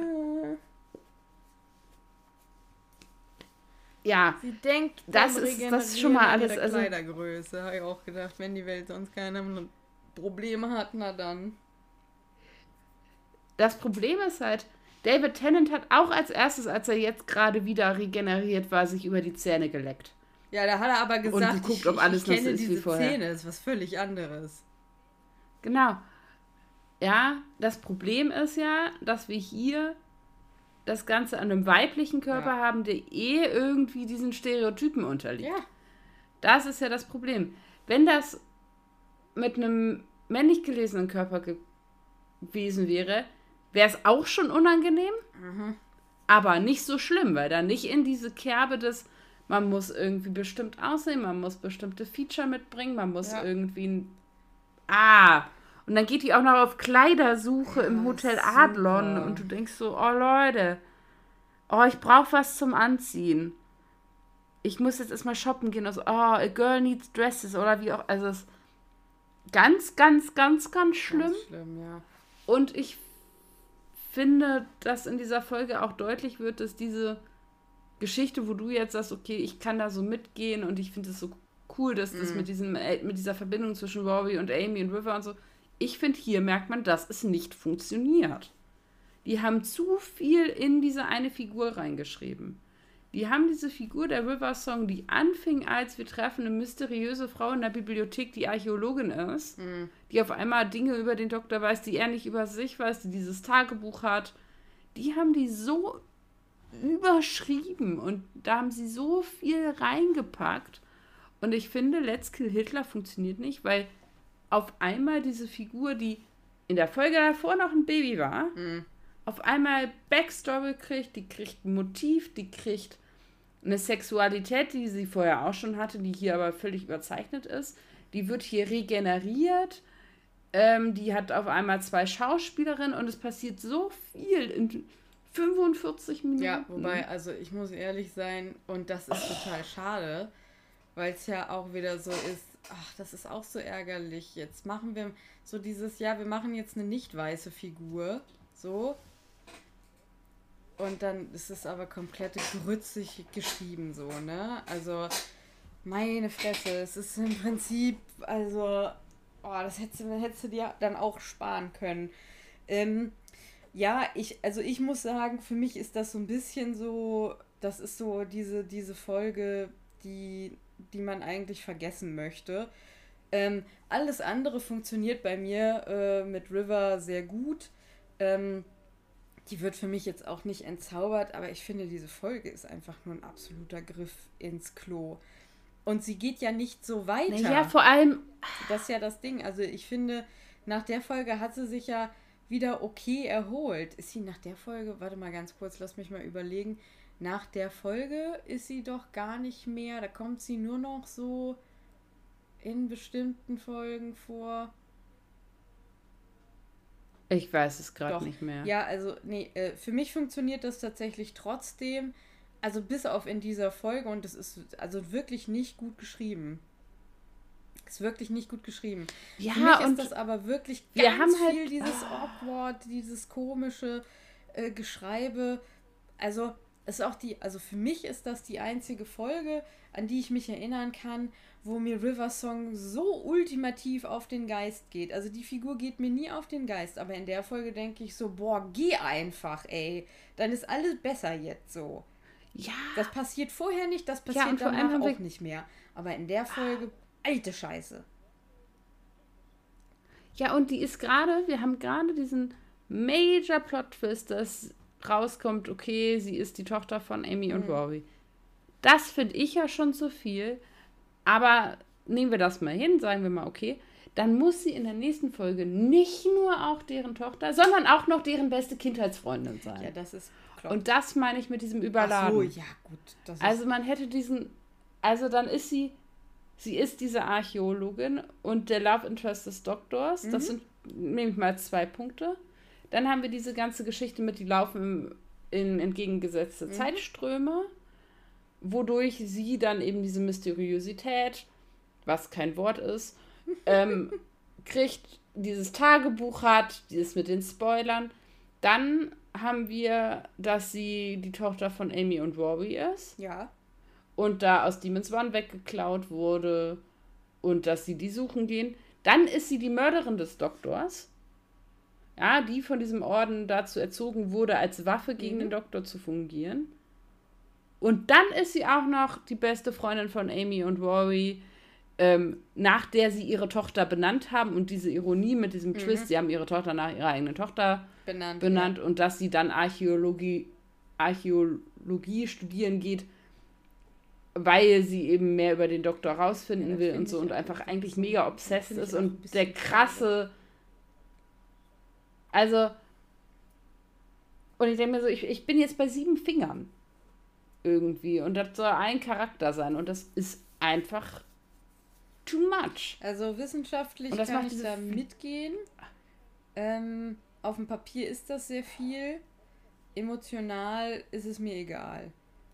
ja. Sie denkt, das ist, das ist schon mal alles. Also, Kleidergröße, habe ich auch gedacht, wenn die Welt sonst keine Probleme hat, na dann. Das Problem ist halt, David Tennant hat auch als erstes, als er jetzt gerade wieder regeneriert war, sich über die Zähne geleckt. Ja, da hat er aber gesagt, und geguckt, ob alles ich, ich kenne ist diese wie vorher. Zähne, ist was völlig anderes. Genau. Ja, das Problem ist ja, dass wir hier das Ganze an einem weiblichen Körper ja. haben, der eh irgendwie diesen Stereotypen unterliegt. Ja. Das ist ja das Problem. Wenn das mit einem männlich gelesenen Körper gewesen wäre, wäre es auch schon unangenehm, mhm. aber nicht so schlimm, weil da nicht in diese Kerbe des, man muss irgendwie bestimmt aussehen, man muss bestimmte Feature mitbringen, man muss ja. irgendwie ein. Ah! Und dann geht die auch noch auf Kleidersuche im Hotel super. Adlon und du denkst so, oh Leute, oh, ich brauche was zum Anziehen. Ich muss jetzt erstmal shoppen gehen. Also, oh, a girl needs dresses oder wie auch. Also, es ist ganz, ganz, ganz, ganz schlimm. Ganz schlimm, ja. Und ich finde, dass in dieser Folge auch deutlich wird, dass diese Geschichte, wo du jetzt sagst, okay, ich kann da so mitgehen und ich finde es so cool, dass das mm. mit, diesem, äh, mit dieser Verbindung zwischen Rory und Amy und River und so, ich finde, hier merkt man, dass es nicht funktioniert. Die haben zu viel in diese eine Figur reingeschrieben. Die haben diese Figur der River Song, die anfing als wir treffen eine mysteriöse Frau in der Bibliothek, die Archäologin ist, mhm. die auf einmal Dinge über den Doktor weiß, die er nicht über sich weiß, die dieses Tagebuch hat. Die haben die so überschrieben und da haben sie so viel reingepackt. Und ich finde, Let's Kill Hitler funktioniert nicht, weil auf einmal diese Figur, die in der Folge davor noch ein Baby war, mhm. auf einmal Backstory kriegt, die kriegt ein Motiv, die kriegt eine Sexualität, die sie vorher auch schon hatte, die hier aber völlig überzeichnet ist. Die wird hier regeneriert. Ähm, die hat auf einmal zwei Schauspielerinnen und es passiert so viel in 45 Minuten. Ja, wobei, also ich muss ehrlich sein, und das ist oh. total schade, weil es ja auch wieder so ist, ach, das ist auch so ärgerlich. Jetzt machen wir so dieses, ja, wir machen jetzt eine nicht weiße Figur, so. Und dann ist es aber komplett grützig geschrieben, so, ne? Also, meine Fresse, es ist im Prinzip, also, oh, das hättest, hättest du dir dann auch sparen können. Ähm, ja, ich, also ich muss sagen, für mich ist das so ein bisschen so, das ist so diese, diese Folge, die die man eigentlich vergessen möchte. Ähm, alles andere funktioniert bei mir äh, mit River sehr gut. Ähm, die wird für mich jetzt auch nicht entzaubert, aber ich finde, diese Folge ist einfach nur ein absoluter Griff ins Klo. Und sie geht ja nicht so weiter. Ja, vor allem. Das ist ja das Ding. Also ich finde, nach der Folge hat sie sich ja wieder okay erholt. Ist sie nach der Folge, warte mal ganz kurz, lass mich mal überlegen. Nach der Folge ist sie doch gar nicht mehr, da kommt sie nur noch so in bestimmten Folgen vor. Ich weiß es gerade nicht mehr. Ja, also, nee, äh, für mich funktioniert das tatsächlich trotzdem. Also bis auf in dieser Folge und das ist also wirklich nicht gut geschrieben. Ist wirklich nicht gut geschrieben. Ja, Für mich ist das aber wirklich ganz wir haben halt, viel dieses ah. awkward, dieses komische äh, Geschreibe. Also ist auch die, also für mich ist das die einzige Folge, an die ich mich erinnern kann, wo mir River Song so ultimativ auf den Geist geht. Also die Figur geht mir nie auf den Geist, aber in der Folge denke ich so, boah, geh einfach, ey. Dann ist alles besser jetzt so. Ja. Das passiert vorher nicht, das passiert ja, danach auch nicht mehr. Aber in der Folge, alte Scheiße. Ja, und die ist gerade, wir haben gerade diesen Major Plot Twist, dass rauskommt, okay, sie ist die Tochter von Amy und mhm. Rory. Das finde ich ja schon zu viel. Aber nehmen wir das mal hin, sagen wir mal, okay, dann muss sie in der nächsten Folge nicht nur auch deren Tochter, sondern auch noch deren beste Kindheitsfreundin sein. Ja, das ist klar. Und das meine ich mit diesem Überladen. Ach so, ja, gut. also man hätte diesen, also dann ist sie, sie ist diese Archäologin und der Love Interest des Doktors. Mhm. Das sind, nehme ich mal zwei Punkte. Dann haben wir diese ganze Geschichte mit, die laufen in entgegengesetzte mhm. Zeitströme wodurch sie dann eben diese Mysteriosität, was kein Wort ist, ähm, kriegt, dieses Tagebuch hat, dieses mit den Spoilern. Dann haben wir, dass sie die Tochter von Amy und Robbie ist. Ja. Und da aus Demon's One weggeklaut wurde und dass sie die suchen gehen. Dann ist sie die Mörderin des Doktors. Ja, die von diesem Orden dazu erzogen wurde, als Waffe gegen mhm. den Doktor zu fungieren. Und dann ist sie auch noch die beste Freundin von Amy und Rory, ähm, nach der sie ihre Tochter benannt haben. Und diese Ironie mit diesem mhm. Twist, sie haben ihre Tochter nach ihrer eigenen Tochter benannt, benannt ja. und dass sie dann Archäologie, Archäologie studieren geht, weil sie eben mehr über den Doktor rausfinden ja, will und so und einfach eigentlich mega obsessed ist und der krasse. Also. Und ich denke mir so, ich, ich bin jetzt bei sieben Fingern irgendwie. Und das soll ein Charakter sein. Und das ist einfach too much. Also wissenschaftlich kann ich da mitgehen. Ähm, auf dem Papier ist das sehr viel. Emotional ist es mir egal.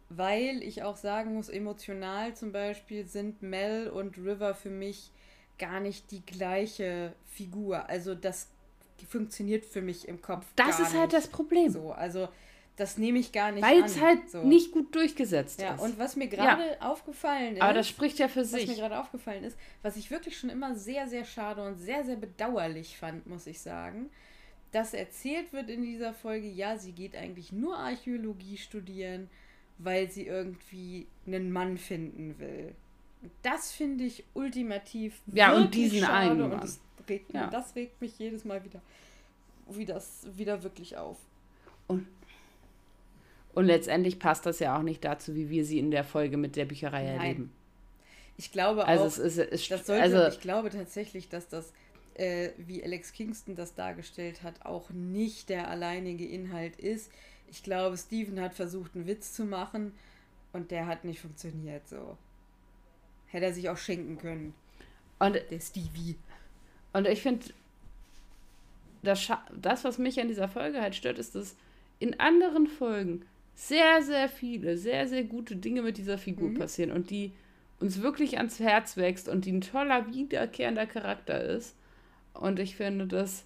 Weil ich auch sagen muss, emotional zum Beispiel sind Mel und River für mich gar nicht die gleiche Figur. Also das funktioniert für mich im Kopf. Das ist halt das Problem. So, also das nehme ich gar nicht Weil es halt so. nicht gut durchgesetzt ja, ist. Und was mir gerade ja. aufgefallen ist. Aber das spricht ja für was sich. Was mir gerade aufgefallen ist, was ich wirklich schon immer sehr, sehr schade und sehr, sehr bedauerlich fand, muss ich sagen, dass erzählt wird in dieser Folge, ja, sie geht eigentlich nur Archäologie studieren, weil sie irgendwie einen Mann finden will. Das finde ich ultimativ. Ja, und diesen schade einen. Und das regt, ja. das regt mich jedes Mal wieder, wie das wieder wirklich auf. Und und letztendlich passt das ja auch nicht dazu, wie wir sie in der Folge mit der Bücherei Nein. erleben. Ich glaube also auch, es ist, es das sollte, also, ich glaube tatsächlich, dass das, äh, wie Alex Kingston das dargestellt hat, auch nicht der alleinige Inhalt ist. Ich glaube, Steven hat versucht, einen Witz zu machen und der hat nicht funktioniert so. Hätte er sich auch schenken können. Und der Stevie. Und ich finde, das, das, was mich an dieser Folge halt stört, ist, dass in anderen Folgen sehr, sehr viele, sehr, sehr gute Dinge mit dieser Figur mhm. passieren und die uns wirklich ans Herz wächst und die ein toller, wiederkehrender Charakter ist. Und ich finde, dass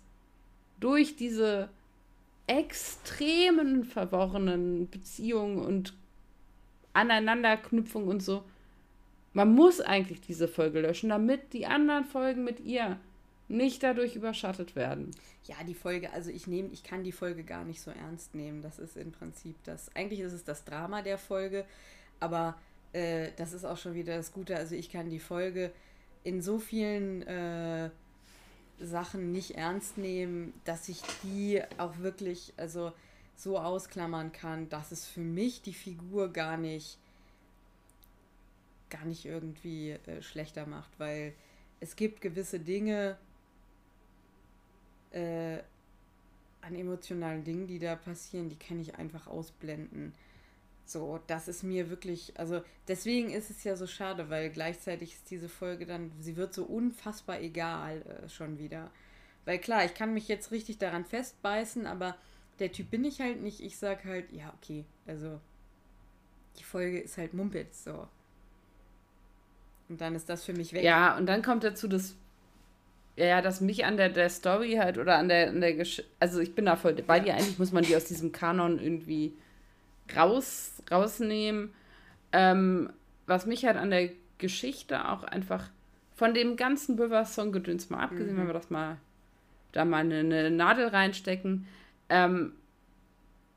durch diese extremen, verworrenen Beziehungen und Aneinanderknüpfung und so, man muss eigentlich diese Folge löschen, damit die anderen Folgen mit ihr nicht dadurch überschattet werden. Ja, die Folge, also ich nehme, ich kann die Folge gar nicht so ernst nehmen. Das ist im Prinzip das, eigentlich ist es das Drama der Folge, aber äh, das ist auch schon wieder das Gute. Also ich kann die Folge in so vielen äh, Sachen nicht ernst nehmen, dass ich die auch wirklich, also so ausklammern kann, dass es für mich die Figur gar nicht gar nicht irgendwie äh, schlechter macht, weil es gibt gewisse Dinge äh, an emotionalen Dingen, die da passieren, die kann ich einfach ausblenden. So, das ist mir wirklich, also deswegen ist es ja so schade, weil gleichzeitig ist diese Folge dann, sie wird so unfassbar egal äh, schon wieder. Weil klar, ich kann mich jetzt richtig daran festbeißen, aber der Typ bin ich halt nicht. Ich sag halt, ja, okay, also die Folge ist halt Mumpitz, so. Und dann ist das für mich weg. Ja, und dann kommt dazu, dass ja, dass mich an der, der Story halt oder an der, an der Gesch also ich bin da voll bei dir, eigentlich muss man die aus diesem Kanon irgendwie raus, rausnehmen. Ähm, was mich halt an der Geschichte auch einfach von dem ganzen River-Song-Gedöns mal abgesehen, mhm. wenn wir das mal da mal eine, eine Nadel reinstecken, ähm,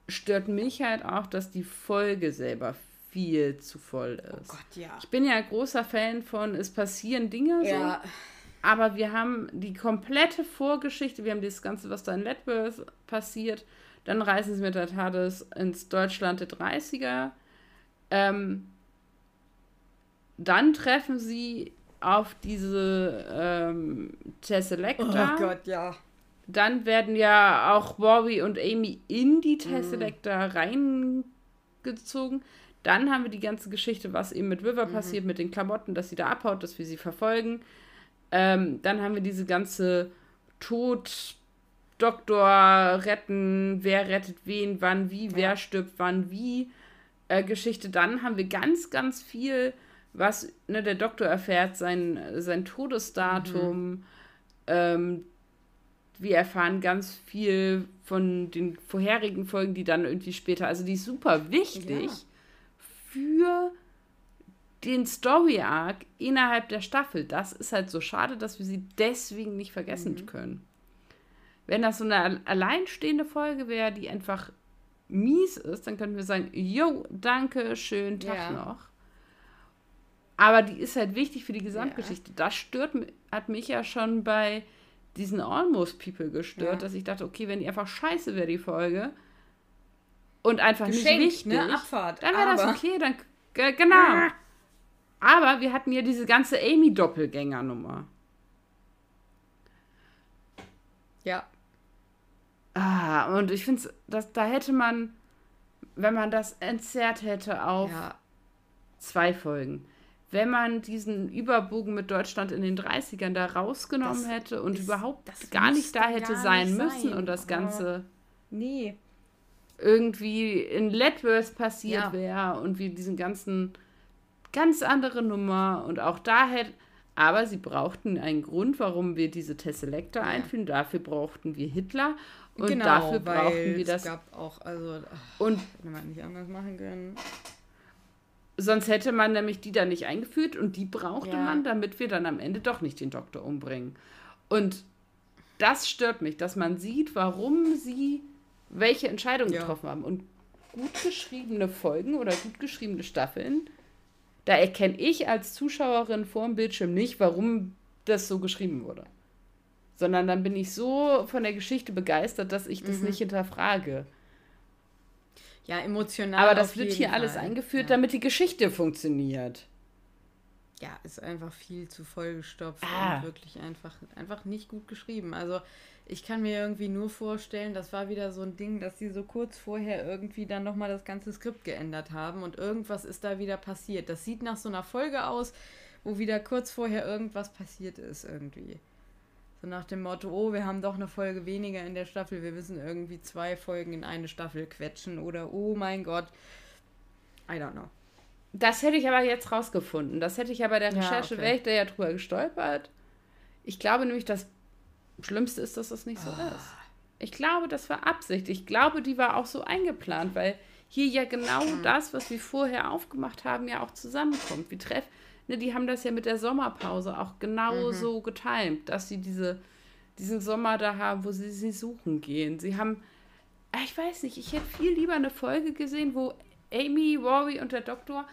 stört mich halt auch, dass die Folge selber viel zu voll ist. Oh Gott, ja. Ich bin ja großer Fan von, es passieren Dinge ja. so. Aber wir haben die komplette Vorgeschichte, wir haben das Ganze, was da in Letworth passiert. Dann reisen sie mit der TARDIS ins Deutschland der 30er. Ähm, dann treffen sie auf diese ähm, Tesselecta. Oh Gott, ja. Dann werden ja auch Rory und Amy in die Tesselecta mm. reingezogen. Dann haben wir die ganze Geschichte, was eben mit River mhm. passiert, mit den Klamotten, dass sie da abhaut, dass wir sie verfolgen. Ähm, dann haben wir diese ganze Tod, Doktor retten, wer rettet wen, wann, wie, ja. wer stirbt, wann, wie äh, Geschichte. Dann haben wir ganz, ganz viel, was ne, der Doktor erfährt, sein, sein Todesdatum. Mhm. Ähm, wir erfahren ganz viel von den vorherigen Folgen, die dann irgendwie später, also die ist super wichtig ja. Für den Story Arc innerhalb der Staffel. Das ist halt so schade, dass wir sie deswegen nicht vergessen mhm. können. Wenn das so eine alleinstehende Folge wäre, die einfach mies ist, dann könnten wir sagen, jo, danke, schönen Tag ja. noch. Aber die ist halt wichtig für die Gesamtgeschichte. Ja. Das stört, hat mich ja schon bei diesen Almost People gestört, ja. dass ich dachte, okay, wenn die einfach scheiße wäre, die Folge, und einfach Geschenk, nicht wichtig, ne? Abfahrt, dann wäre das okay, dann, genau. Ah. Aber wir hatten ja diese ganze Amy-Doppelgänger-Nummer. Ja. Ah, und ich finde, da hätte man, wenn man das entzerrt hätte auf ja. zwei Folgen, wenn man diesen Überbogen mit Deutschland in den 30ern da rausgenommen das hätte und ist, überhaupt gar nicht da hätte sein müssen sein. und das Ganze nee. Irgendwie in Letworth passiert ja. wäre und wir diesen ganzen ganz andere Nummer und auch da hätte aber sie brauchten einen Grund, warum wir diese Tesselecta ja. einführen. Dafür brauchten wir Hitler und genau, dafür brauchten wir das. Es gab auch, also, ach, und hätte man nicht anders machen können. Sonst hätte man nämlich die da nicht eingeführt und die brauchte ja. man, damit wir dann am Ende doch nicht den Doktor umbringen. Und das stört mich, dass man sieht, warum sie welche Entscheidungen ja. getroffen haben. Und gut geschriebene Folgen oder gut geschriebene Staffeln, da erkenne ich als Zuschauerin vor dem Bildschirm nicht, warum das so geschrieben wurde. Sondern dann bin ich so von der Geschichte begeistert, dass ich das mhm. nicht hinterfrage. Ja, emotional. Aber das wird hier Fall. alles eingeführt, ja. damit die Geschichte funktioniert. Ja, ist einfach viel zu vollgestopft ah. und wirklich einfach, einfach nicht gut geschrieben. Also ich kann mir irgendwie nur vorstellen, das war wieder so ein Ding, dass sie so kurz vorher irgendwie dann nochmal das ganze Skript geändert haben und irgendwas ist da wieder passiert. Das sieht nach so einer Folge aus, wo wieder kurz vorher irgendwas passiert ist irgendwie. So nach dem Motto, oh, wir haben doch eine Folge weniger in der Staffel, wir müssen irgendwie zwei Folgen in eine Staffel quetschen oder oh mein Gott, I don't know. Das hätte ich aber jetzt rausgefunden. Das hätte ich ja bei der Recherche, ja, okay. wäre ich da ja drüber gestolpert. Ich glaube nämlich, das Schlimmste ist, dass das nicht so oh. ist. Ich glaube, das war Absicht. Ich glaube, die war auch so eingeplant, weil hier ja genau mhm. das, was wir vorher aufgemacht haben, ja auch zusammenkommt. Wir treffen ne, die haben das ja mit der Sommerpause auch genau mhm. so getimt, dass sie diese, diesen Sommer da haben, wo sie sie suchen gehen. Sie haben, ah, ich weiß nicht, ich hätte viel lieber eine Folge gesehen, wo Amy, Rory und der Doktor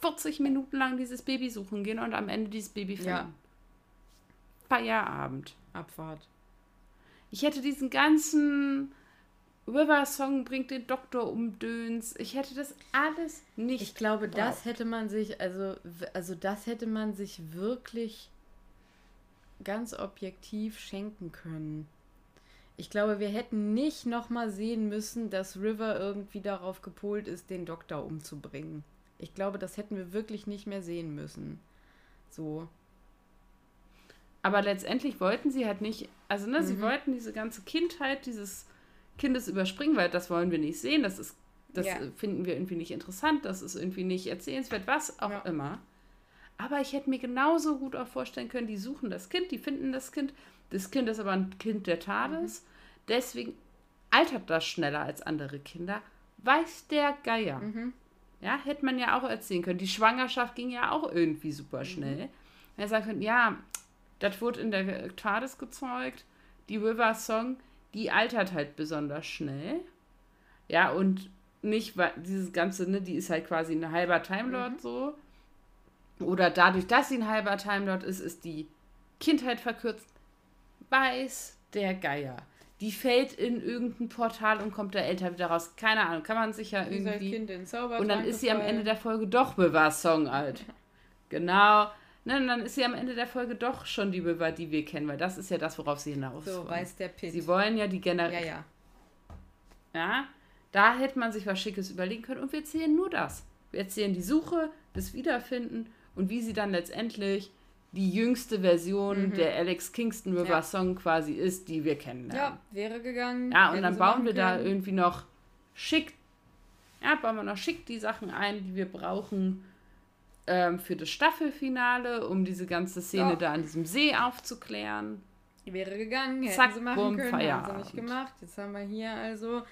40 Minuten lang dieses Baby suchen gehen und am Ende dieses Baby finden. Ja. Feierabend. Abfahrt. Ich hätte diesen ganzen River Song bringt den Doktor um Döns. Ich hätte das alles nicht. Ich glaube, das braucht. hätte man sich, also, also das hätte man sich wirklich ganz objektiv schenken können. Ich glaube, wir hätten nicht nochmal sehen müssen, dass River irgendwie darauf gepolt ist, den Doktor umzubringen. Ich glaube, das hätten wir wirklich nicht mehr sehen müssen. So. Aber letztendlich wollten sie halt nicht, also ne, mhm. sie wollten diese ganze Kindheit dieses Kindes überspringen, weil das wollen wir nicht sehen. Das ist, das ja. finden wir irgendwie nicht interessant, das ist irgendwie nicht erzählenswert, was auch ja. immer. Aber ich hätte mir genauso gut auch vorstellen können, die suchen das Kind, die finden das Kind. Das Kind ist aber ein Kind der Tades. Mhm. Deswegen altert das schneller als andere Kinder. Weiß der Geier. Mhm. Ja, hätte man ja auch erzählen können. Die Schwangerschaft ging ja auch irgendwie super mhm. schnell. Mhm. Er sagt, ja, das wurde in der TARDIS gezeugt. Die River Song, die altert halt besonders schnell. Ja, und nicht, weil dieses Ganze, ne, die ist halt quasi ein halber Time Lord mhm. so. Oder dadurch, dass sie ein halber Time Lord ist, ist die Kindheit verkürzt. Weiß der Geier die fällt in irgendein Portal und kommt da älter wieder raus. Keine Ahnung, kann man sich ja irgendwie. Kind in und dann ist sie am Ende der Folge doch Bewahr-Song alt. genau. Ne, und dann ist sie am Ende der Folge doch schon die Bewahr, die wir kennen, weil das ist ja das, worauf sie hinaus So, wollen. weiß der Pit. Sie wollen ja die Generation. Ja, ja. Ja, da hätte man sich was Schickes überlegen können und wir erzählen nur das. Wir erzählen die Suche, das Wiederfinden und wie sie dann letztendlich die jüngste Version mhm. der Alex Kingston River ja. Song quasi ist, die wir kennen. Ja, wäre gegangen. Ja, und dann bauen wir da irgendwie noch schick, ja, bauen wir noch schick die Sachen ein, die wir brauchen ähm, für das Staffelfinale, um diese ganze Szene ja. da an diesem See aufzuklären. Die wäre gegangen, hätten Zack, sie machen bumm, können, Feierabend. haben sie nicht gemacht. Jetzt haben wir hier also...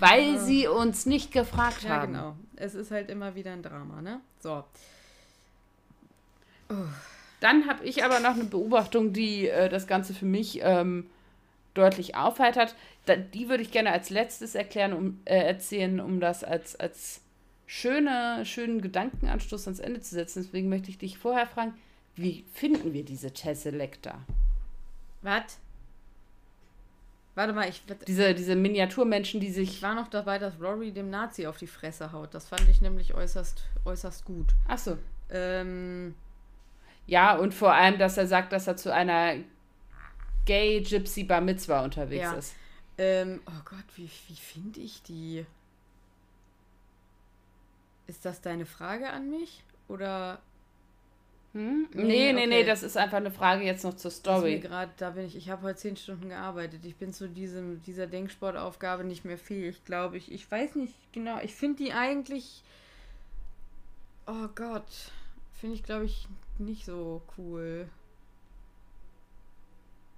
Weil äh, sie uns nicht gefragt ja, haben. Ja, genau. Es ist halt immer wieder ein Drama, ne? So. Dann habe ich aber noch eine Beobachtung, die äh, das Ganze für mich ähm, deutlich aufheitert. Da, die würde ich gerne als letztes erklären, um, äh, erzählen, um das als, als schöne, schönen Gedankenanstoß ans Ende zu setzen. Deswegen möchte ich dich vorher fragen, wie finden wir diese Tesselecta? Was? Warte mal, ich. Diese, diese Miniaturmenschen, die sich. Ich war noch dabei, dass Rory dem Nazi auf die Fresse haut. Das fand ich nämlich äußerst, äußerst gut. Ach so. Ähm, ja, und vor allem, dass er sagt, dass er zu einer Gay Gypsy Bar Mitzwa unterwegs ja. ist. Ähm, oh Gott, wie, wie finde ich die? Ist das deine Frage an mich? Oder. Hm? Nee, nee, nee, okay. nee, das ist einfach eine Frage jetzt noch zur Story. Grad, da bin ich, ich habe heute zehn Stunden gearbeitet. Ich bin zu diesem, dieser Denksportaufgabe nicht mehr fähig, glaube ich. Ich weiß nicht genau. Ich finde die eigentlich. Oh Gott. Finde ich, glaube ich, nicht so cool.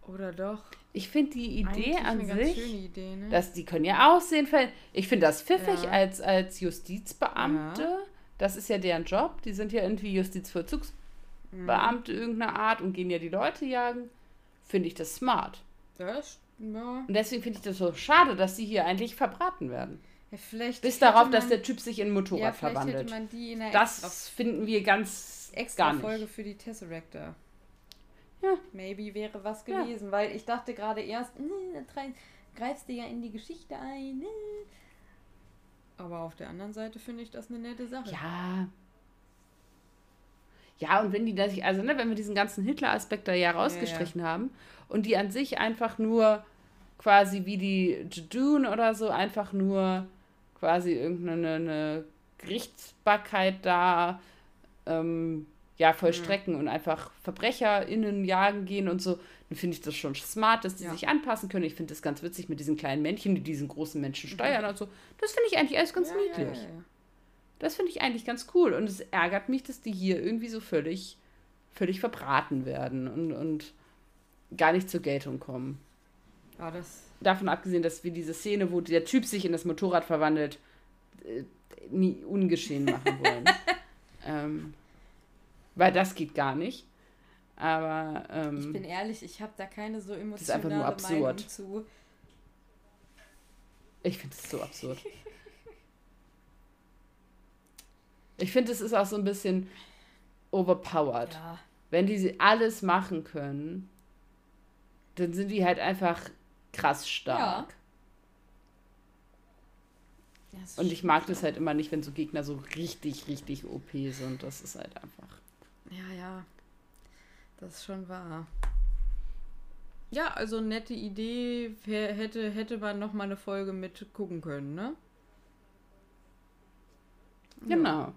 Oder doch? Ich finde die Idee an sich, Idee, ne? dass die können ja aussehen. Ich finde das pfiffig ja. als, als Justizbeamte. Ja. Das ist ja deren Job. Die sind ja irgendwie Justizvollzugsbeamte mhm. irgendeiner Art und gehen ja die Leute jagen. Finde ich das smart. Das, ja. Und deswegen finde ich das so schade, dass sie hier eigentlich verbraten werden. Ja, Bis darauf, man, dass der Typ sich in ein Motorrad ja, verwandelt. das finden wir ganz extra Folge für die Tesseractor. Ja. Maybe wäre was gewesen, ja. weil ich dachte gerade erst, ne, greifst du ja in die Geschichte ein. Ne. Aber auf der anderen Seite finde ich das eine nette Sache. Ja. Ja, und wenn die das, also ne, wenn wir diesen ganzen Hitler-Aspekt da ja rausgestrichen ja, haben und die an sich einfach nur quasi wie die Dune oder so einfach nur quasi irgendeine Gerichtsbarkeit da ähm, ja, vollstrecken mhm. und einfach VerbrecherInnen jagen gehen und so, dann finde ich das schon smart, dass die ja. sich anpassen können. Ich finde das ganz witzig mit diesen kleinen Männchen, die diesen großen Menschen mhm. steuern mhm. und so. Das finde ich eigentlich alles ganz ja, niedlich. Ja, das finde ich eigentlich ganz cool. Und es ärgert mich, dass die hier irgendwie so völlig, völlig verbraten werden und, und gar nicht zur Geltung kommen. Ja, das Davon abgesehen, dass wir diese Szene, wo der Typ sich in das Motorrad verwandelt, äh, nie ungeschehen machen wollen. Ähm, weil das geht gar nicht. Aber. Ähm, ich bin ehrlich, ich habe da keine so emotionale das ist einfach nur absurd. Meinung zu. Ich finde es so absurd. ich finde, es ist auch so ein bisschen overpowered. Ja. Wenn die alles machen können, dann sind die halt einfach krass stark. Ja. Und ich mag das halt immer nicht, wenn so Gegner so richtig, richtig OP sind. Das ist halt einfach. Ja, ja. Das ist schon wahr. Ja, also nette Idee. Hätte, hätte man noch mal eine Folge mit gucken können, ne? Genau.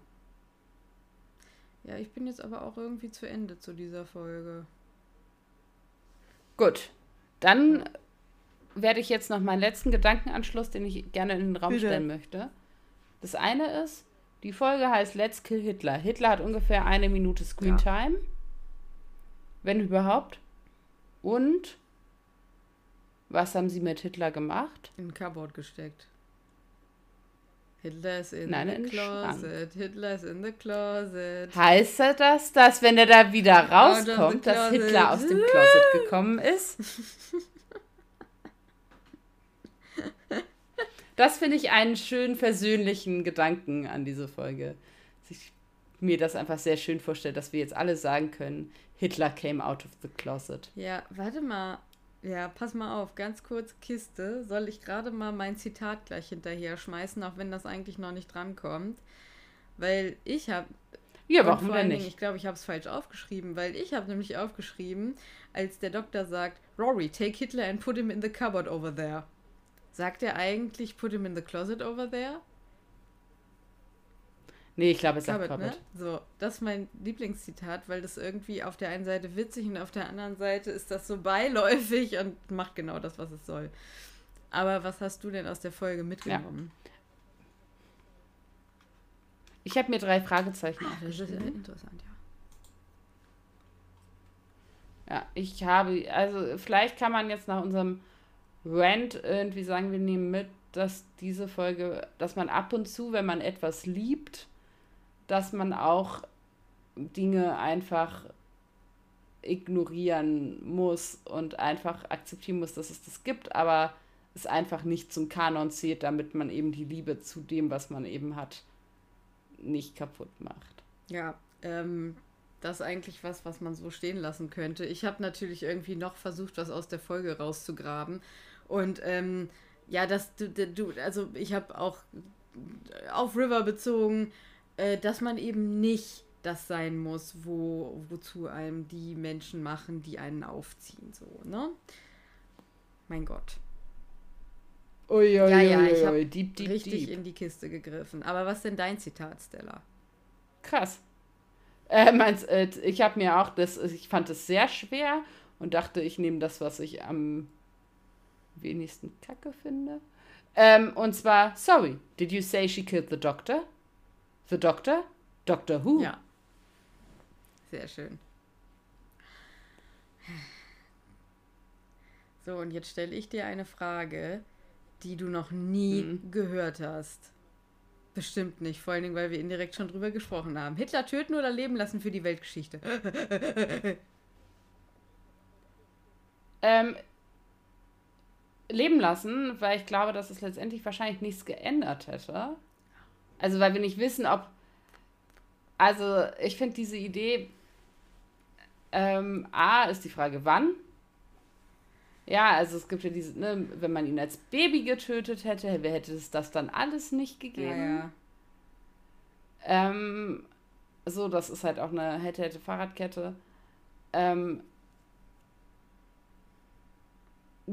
Ja, ich bin jetzt aber auch irgendwie zu Ende zu dieser Folge. Gut. Dann werde ich jetzt noch meinen letzten Gedankenanschluss, den ich gerne in den Raum Bitte. stellen möchte. Das eine ist, die Folge heißt Let's Kill Hitler. Hitler hat ungefähr eine Minute Screentime. Ja. Wenn überhaupt. Und was haben sie mit Hitler gemacht? In ein Cupboard gesteckt. Hitler ist in Nein, the closet. Hitler ist in the closet. Heißt das, dass wenn er da wieder rauskommt, dass Hitler aus dem Closet gekommen ist? das finde ich einen schönen versöhnlichen Gedanken an diese Folge. Ich mir das einfach sehr schön vorstelle, dass wir jetzt alle sagen können, Hitler came out of the closet. Ja, warte mal. Ja, pass mal auf, ganz kurz Kiste. Soll ich gerade mal mein Zitat gleich hinterher schmeißen, auch wenn das eigentlich noch nicht drankommt? Weil ich habe. Ja, warum vor allen Dingen, Ich glaube, ich habe es falsch aufgeschrieben, weil ich habe nämlich aufgeschrieben, als der Doktor sagt, Rory, take Hitler and put him in the cupboard over there. Sagt er eigentlich, put him in the closet over there? Nee, ich glaube, es sagt Cobbett. Ne? So, das ist mein Lieblingszitat, weil das irgendwie auf der einen Seite witzig und auf der anderen Seite ist das so beiläufig und macht genau das, was es soll. Aber was hast du denn aus der Folge mitgenommen? Ja. Ich habe mir drei Fragezeichen Ach, Das ist ja interessant, ja. Ja, ich habe, also vielleicht kann man jetzt nach unserem Rant irgendwie sagen, wir nehmen mit, dass diese Folge, dass man ab und zu, wenn man etwas liebt, dass man auch Dinge einfach ignorieren muss und einfach akzeptieren muss, dass es das gibt, aber es einfach nicht zum Kanon zählt, damit man eben die Liebe zu dem, was man eben hat, nicht kaputt macht. Ja, ähm, das ist eigentlich was, was man so stehen lassen könnte. Ich habe natürlich irgendwie noch versucht, was aus der Folge rauszugraben. Und ähm, ja, das du, du also ich habe auch auf River bezogen, äh, dass man eben nicht das sein muss, wo, wozu einem die Menschen machen, die einen aufziehen, so, ne? Mein Gott. Ui, ui, ja, ja, ich habe richtig deep. in die Kiste gegriffen. Aber was denn dein Zitat, Stella? Krass. Äh, meins, äh, ich habe mir auch das, ich fand es sehr schwer und dachte, ich nehme das, was ich am wenigsten kacke finde. Ähm, und zwar, sorry, did you say she killed the doctor? The Doctor? Doctor Who? Ja. Sehr schön. So, und jetzt stelle ich dir eine Frage, die du noch nie mhm. gehört hast. Bestimmt nicht, vor allen Dingen, weil wir indirekt schon drüber gesprochen haben. Hitler töten oder leben lassen für die Weltgeschichte? ähm, leben lassen, weil ich glaube, dass es letztendlich wahrscheinlich nichts geändert hätte. Also, weil wir nicht wissen, ob. Also, ich finde diese Idee. Ähm, A ist die Frage, wann. Ja, also es gibt ja diese, ne, wenn man ihn als Baby getötet hätte, hätte es das dann alles nicht gegeben? Ja, ja. Ähm, so, das ist halt auch eine hätte, hätte Fahrradkette. Ähm,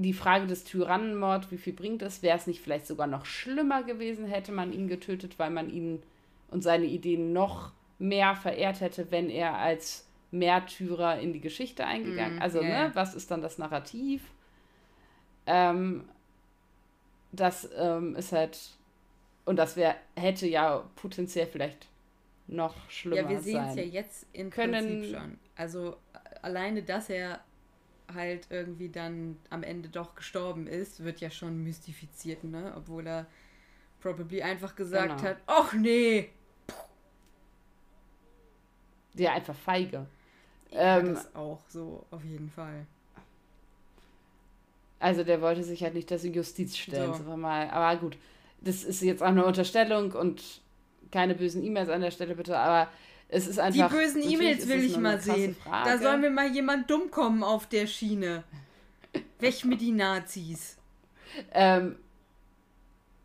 die Frage des Tyrannenmord, wie viel bringt es? Wäre es nicht vielleicht sogar noch schlimmer gewesen, hätte man ihn getötet, weil man ihn und seine Ideen noch mehr verehrt hätte, wenn er als Märtyrer in die Geschichte eingegangen. Mm, also, yeah. ne, was ist dann das Narrativ? Ähm, das ähm, ist halt, und das wäre, hätte ja potenziell vielleicht noch schlimmer sein. Ja, wir sehen es ja jetzt im Können, Prinzip schon. Also alleine, dass er halt irgendwie dann am Ende doch gestorben ist, wird ja schon mystifiziert, ne? Obwohl er probably einfach gesagt genau. hat, ach nee. Ja, einfach feige. Ja, ähm, das auch so, auf jeden Fall. Also der wollte sich halt nicht der Justiz stellen, so. aber mal. Aber gut, das ist jetzt auch eine Unterstellung und keine bösen E-Mails an der Stelle bitte, aber es ist einfach. Die bösen E-Mails will ich mal sehen. Frage. Da soll mir mal jemand dumm kommen auf der Schiene. Weg mit die Nazis. Ähm,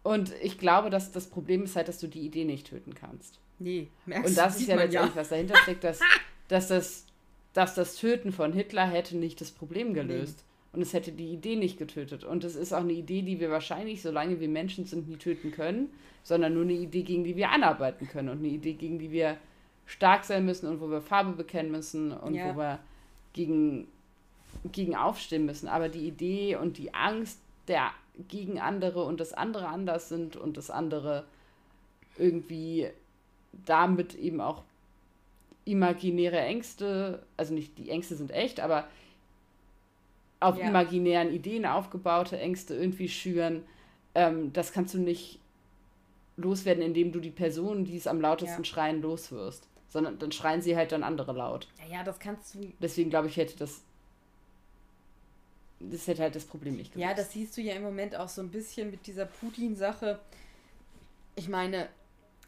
Und ich glaube, dass das Problem ist halt, dass du die Idee nicht töten kannst. Nee, merkst Und das ist ja letztendlich, ja. was dahinter steckt, dass, dass, das, dass das Töten von Hitler hätte nicht das Problem gelöst. Nee. Und es hätte die Idee nicht getötet. Und es ist auch eine Idee, die wir wahrscheinlich, solange wir Menschen sind, nie töten können, sondern nur eine Idee, gegen die wir anarbeiten können und eine Idee, gegen die wir stark sein müssen und wo wir Farbe bekennen müssen und ja. wo wir gegen, gegen aufstehen müssen. Aber die Idee und die Angst der gegen andere und das andere anders sind und das andere irgendwie damit eben auch imaginäre Ängste, also nicht die Ängste sind echt, aber auf ja. imaginären Ideen aufgebaute Ängste irgendwie schüren, ähm, das kannst du nicht loswerden, indem du die Person, die es am lautesten ja. schreien, loswirst. Sondern dann schreien sie halt dann andere laut. Ja, ja das kannst du. Deswegen glaube ich, hätte das. Das hätte halt das Problem nicht gelöst. Ja, das siehst du ja im Moment auch so ein bisschen mit dieser Putin-Sache. Ich meine,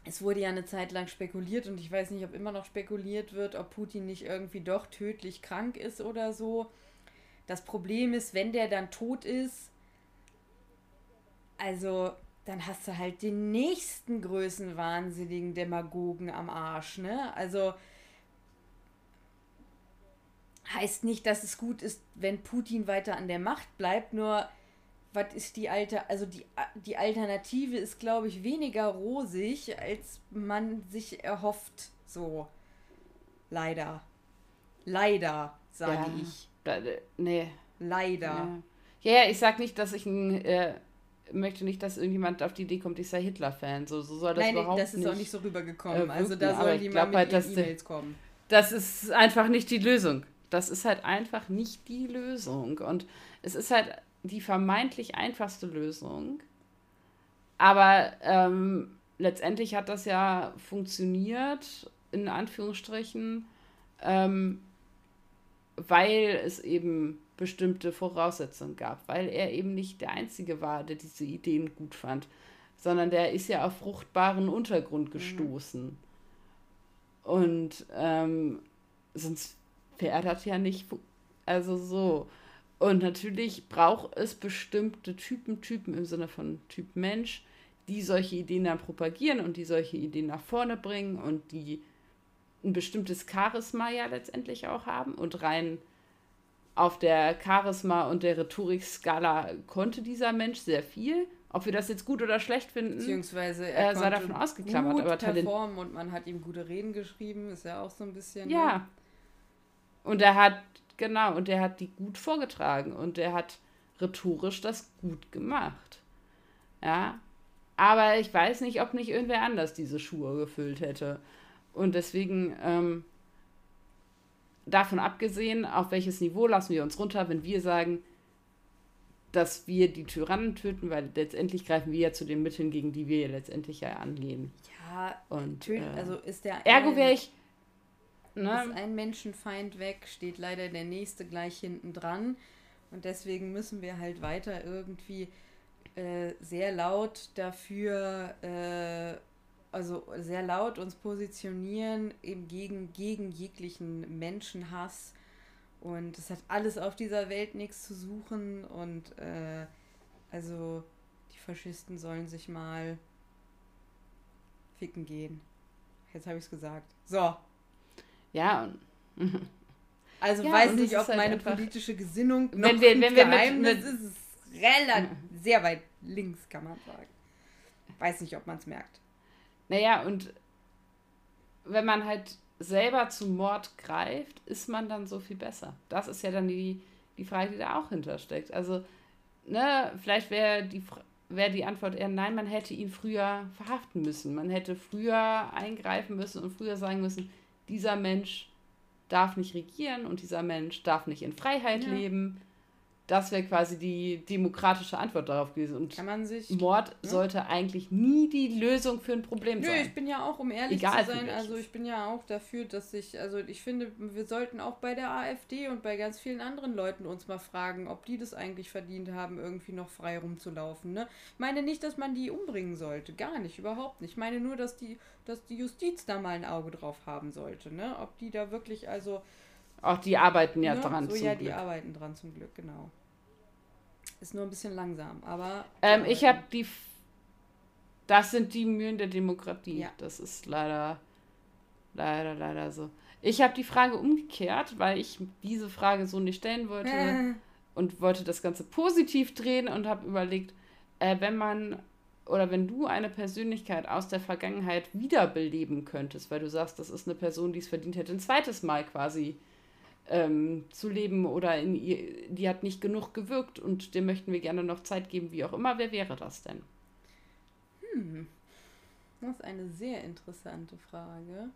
es wurde ja eine Zeit lang spekuliert und ich weiß nicht, ob immer noch spekuliert wird, ob Putin nicht irgendwie doch tödlich krank ist oder so. Das Problem ist, wenn der dann tot ist, also dann hast du halt den nächsten größenwahnsinnigen Demagogen am Arsch, ne? Also heißt nicht, dass es gut ist, wenn Putin weiter an der Macht bleibt, nur was ist die alte, also die, die Alternative ist, glaube ich, weniger rosig, als man sich erhofft, so. Leider. Leider, sage ja, ich. Da, nee. Leider. Ja. ja, ich sag nicht, dass ich ein äh, möchte nicht, dass irgendjemand auf die Idee kommt, ich sei Hitler-Fan. So, so soll das Nein, überhaupt das ist nicht, auch nicht so rübergekommen. Äh, also da sollen die mal mit halt, E-Mails kommen. Das ist einfach nicht die Lösung. Das ist halt einfach nicht die Lösung. Und es ist halt die vermeintlich einfachste Lösung. Aber ähm, letztendlich hat das ja funktioniert, in Anführungsstrichen, ähm, weil es eben bestimmte Voraussetzungen gab, weil er eben nicht der Einzige war, der diese Ideen gut fand, sondern der ist ja auf fruchtbaren Untergrund mhm. gestoßen. Mhm. Und ähm, sonst wäre das ja nicht, also so. Und natürlich braucht es bestimmte Typen, Typen im Sinne von Typ Mensch, die solche Ideen dann propagieren und die solche Ideen nach vorne bringen und die ein bestimmtes Charisma ja letztendlich auch haben und rein auf der Charisma- und der Rhetorik-Skala konnte dieser Mensch sehr viel. Ob wir das jetzt gut oder schlecht finden, beziehungsweise er äh, sei davon ausgeklammert. Gut aber performen und man hat ihm gute Reden geschrieben, ist ja auch so ein bisschen. Ja. Ne? Und er hat, genau, und er hat die gut vorgetragen und er hat rhetorisch das gut gemacht. Ja. Aber ich weiß nicht, ob nicht irgendwer anders diese Schuhe gefüllt hätte. Und deswegen, ähm, davon abgesehen, auf welches Niveau lassen wir uns runter, wenn wir sagen, dass wir die Tyrannen töten, weil letztendlich greifen wir ja zu den Mitteln, gegen die wir letztendlich ja angehen. Ja, und töten, äh, also ist der Ergo wäre ich. Ne? Ist ein Menschenfeind weg, steht leider der nächste gleich hinten dran. Und deswegen müssen wir halt weiter irgendwie äh, sehr laut dafür äh, also sehr laut uns positionieren eben gegen, gegen jeglichen Menschenhass. Und es hat alles auf dieser Welt nichts zu suchen. Und äh, also die Faschisten sollen sich mal ficken gehen. Jetzt habe ich es gesagt. So. Ja. also ja, weiß nicht, ob halt meine politische Gesinnung wenn noch wir, wenn wir Geheimnis mit, mit, ist. Es relativ sehr weit links, kann man sagen. Weiß nicht, ob man es merkt. Naja, und wenn man halt selber zum Mord greift, ist man dann so viel besser. Das ist ja dann die, die Frage, die da auch hintersteckt. Also, ne, vielleicht wäre die, wär die Antwort eher nein, man hätte ihn früher verhaften müssen. Man hätte früher eingreifen müssen und früher sagen müssen, dieser Mensch darf nicht regieren und dieser Mensch darf nicht in Freiheit ja. leben das wäre quasi die demokratische Antwort darauf gewesen. Und Kann man sich, Mord ne? sollte eigentlich nie die Lösung für ein Problem Nö, sein. ich bin ja auch, um ehrlich Egal zu sein, also ich bin ja auch dafür, dass ich, also ich finde, wir sollten auch bei der AfD und bei ganz vielen anderen Leuten uns mal fragen, ob die das eigentlich verdient haben, irgendwie noch frei rumzulaufen. Ne? Ich meine nicht, dass man die umbringen sollte. Gar nicht, überhaupt nicht. Ich meine nur, dass die, dass die Justiz da mal ein Auge drauf haben sollte. Ne? Ob die da wirklich, also auch die arbeiten ja, ja ne? dran. So, ja, Glück. die arbeiten dran zum Glück, genau. Ist nur ein bisschen langsam, aber. Ähm, ich habe die. Das sind die Mühen der Demokratie. Ja. Das ist leider, leider, leider so. Ich habe die Frage umgekehrt, weil ich diese Frage so nicht stellen wollte äh. und wollte das Ganze positiv drehen und habe überlegt, äh, wenn man oder wenn du eine Persönlichkeit aus der Vergangenheit wiederbeleben könntest, weil du sagst, das ist eine Person, die es verdient hätte, ein zweites Mal quasi ähm, zu leben oder in ihr, die hat nicht genug gewirkt und dem möchten wir gerne noch Zeit geben, wie auch immer, wer wäre das denn? Hm. Das ist eine sehr interessante Frage.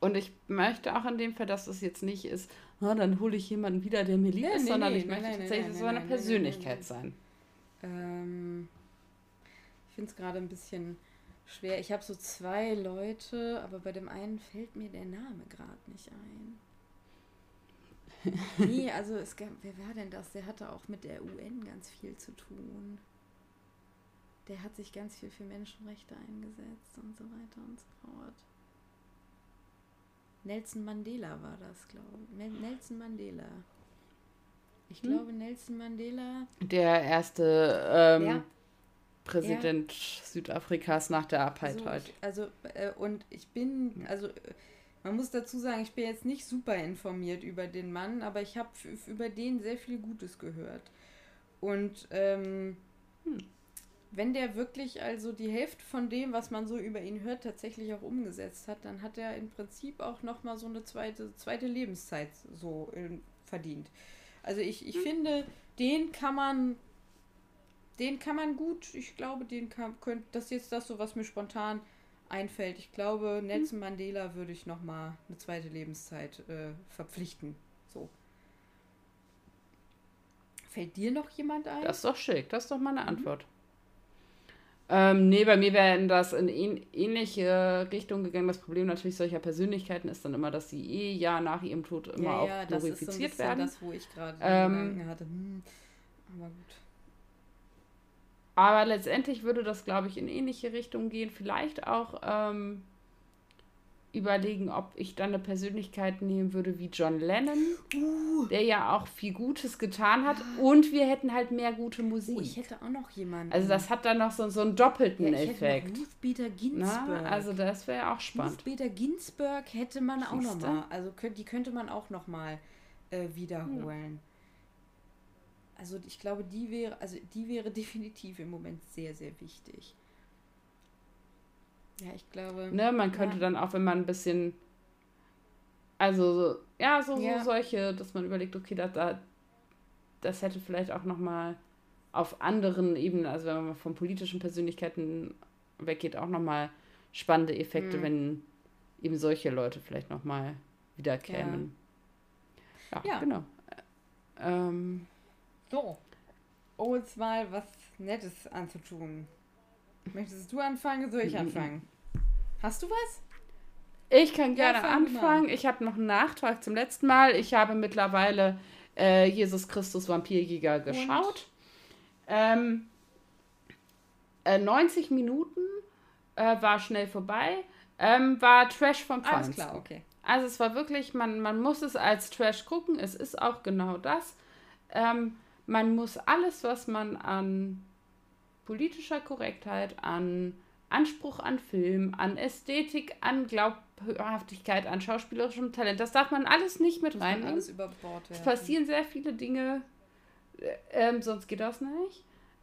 Und ich möchte auch in dem Fall, dass das jetzt nicht ist, oh, dann hole ich jemanden wieder, der mir lieb ja, ist, nee, sondern nee, ich möchte tatsächlich, soll eine Persönlichkeit sein. Ähm, ich finde es gerade ein bisschen schwer. Ich habe so zwei Leute, aber bei dem einen fällt mir der Name gerade nicht ein. nee, also es gab, wer war denn das? Der hatte auch mit der UN ganz viel zu tun. Der hat sich ganz viel für Menschenrechte eingesetzt und so weiter und so fort. Nelson Mandela war das, glaube ich. Nelson Mandela. Ich hm? glaube, Nelson Mandela. Der erste ähm. Präsident ja. Südafrikas nach der Apartheid. Also, also äh, und ich bin, also man muss dazu sagen, ich bin jetzt nicht super informiert über den Mann, aber ich habe über den sehr viel Gutes gehört. Und ähm, hm. wenn der wirklich also die Hälfte von dem, was man so über ihn hört, tatsächlich auch umgesetzt hat, dann hat er im Prinzip auch noch mal so eine zweite, zweite Lebenszeit so äh, verdient. Also ich, ich hm. finde, den kann man, den kann man gut, ich glaube, den kann, könnte, das ist jetzt das so, was mir spontan einfällt. Ich glaube, hm. Nelson Mandela würde ich nochmal eine zweite Lebenszeit äh, verpflichten. So. Fällt dir noch jemand ein? Das ist doch schick, das ist doch mal eine mhm. Antwort. Ähm, nee, bei mir wäre das in ähnliche Richtung gegangen. Das Problem natürlich solcher Persönlichkeiten ist dann immer, dass sie eh ja nach ihrem Tod immer ja, auch ja, glorifiziert das werden. Das, wo ich gerade ähm, hatte. Hm, aber gut. Aber letztendlich würde das, glaube ich, in ähnliche Richtung gehen. Vielleicht auch ähm, überlegen, ob ich dann eine Persönlichkeit nehmen würde wie John Lennon, uh. der ja auch viel Gutes getan hat. Und wir hätten halt mehr gute Musik. Oh, ich hätte auch noch jemanden. Also das hat dann noch so, so einen doppelten ja, ich Effekt. Hätte Ruth Bader Ginsburg. Na, also das wäre auch spannend. Ruth Bader Ginsburg hätte man auch noch mal. Also die könnte man auch noch mal äh, wiederholen. Ja. Also ich glaube, die wäre, also die wäre definitiv im Moment sehr, sehr wichtig. Ja, ich glaube. Ne, man könnte ja. dann auch, wenn man ein bisschen. Also, ja, so, ja. so solche, dass man überlegt, okay, da, da, das hätte vielleicht auch nochmal auf anderen Ebenen, also wenn man von politischen Persönlichkeiten weggeht, auch nochmal spannende Effekte, mhm. wenn eben solche Leute vielleicht nochmal wiederkämen. Ja, ja, ja. genau. Ähm, so, um uns mal was Nettes anzutun. Möchtest du anfangen? Soll ich anfangen? Hast du was? Ich kann gerne ja, anfangen. Ich habe noch einen Nachtrag zum letzten Mal. Ich habe mittlerweile äh, Jesus Christus Vampirjäger geschaut. Ähm, äh, 90 Minuten äh, war schnell vorbei. Ähm, war Trash vom Feinsten. Alles klar, okay. Also es war wirklich, man, man muss es als Trash gucken. Es ist auch genau das. Ähm, man muss alles, was man an politischer Korrektheit, an Anspruch an Film, an Ästhetik, an Glaubhaftigkeit, an schauspielerischem Talent. Das darf man alles nicht mit reinnehmen. Alles über Bord Es passieren sehr viele Dinge, äh, ähm, sonst geht das nicht.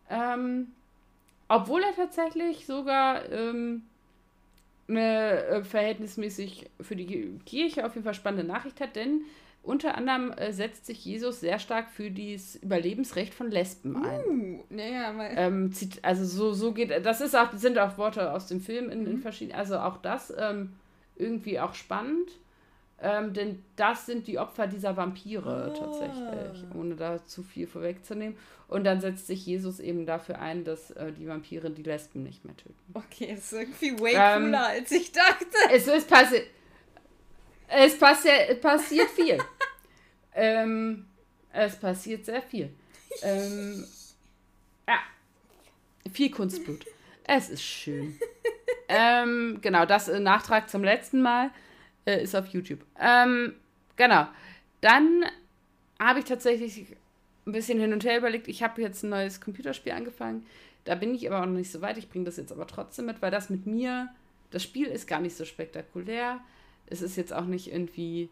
Ähm, obwohl er tatsächlich sogar ähm, eine äh, verhältnismäßig für die Kirche auf jeden Fall spannende Nachricht hat, denn unter anderem äh, setzt sich Jesus sehr stark für das Überlebensrecht von Lesben ein. Uh, naja, ähm, also so, so geht das ist auch, sind auch Worte aus dem Film in, in mhm. verschiedenen, also auch das ähm, irgendwie auch spannend. Ähm, denn das sind die Opfer dieser Vampire oh. tatsächlich, ohne da zu viel vorwegzunehmen. Und dann setzt sich Jesus eben dafür ein, dass äh, die Vampire die Lesben nicht mehr töten. Okay, das ist irgendwie way ähm, cooler, als ich dachte. Es ist passiert. Es passi passiert viel. ähm, es passiert sehr viel. Ähm, ja. Viel Kunstblut. Es ist schön. ähm, genau, das äh, Nachtrag zum letzten Mal äh, ist auf YouTube. Ähm, genau. Dann habe ich tatsächlich ein bisschen hin und her überlegt. Ich habe jetzt ein neues Computerspiel angefangen. Da bin ich aber auch noch nicht so weit. Ich bringe das jetzt aber trotzdem mit, weil das mit mir, das Spiel ist gar nicht so spektakulär. Es ist jetzt auch nicht irgendwie,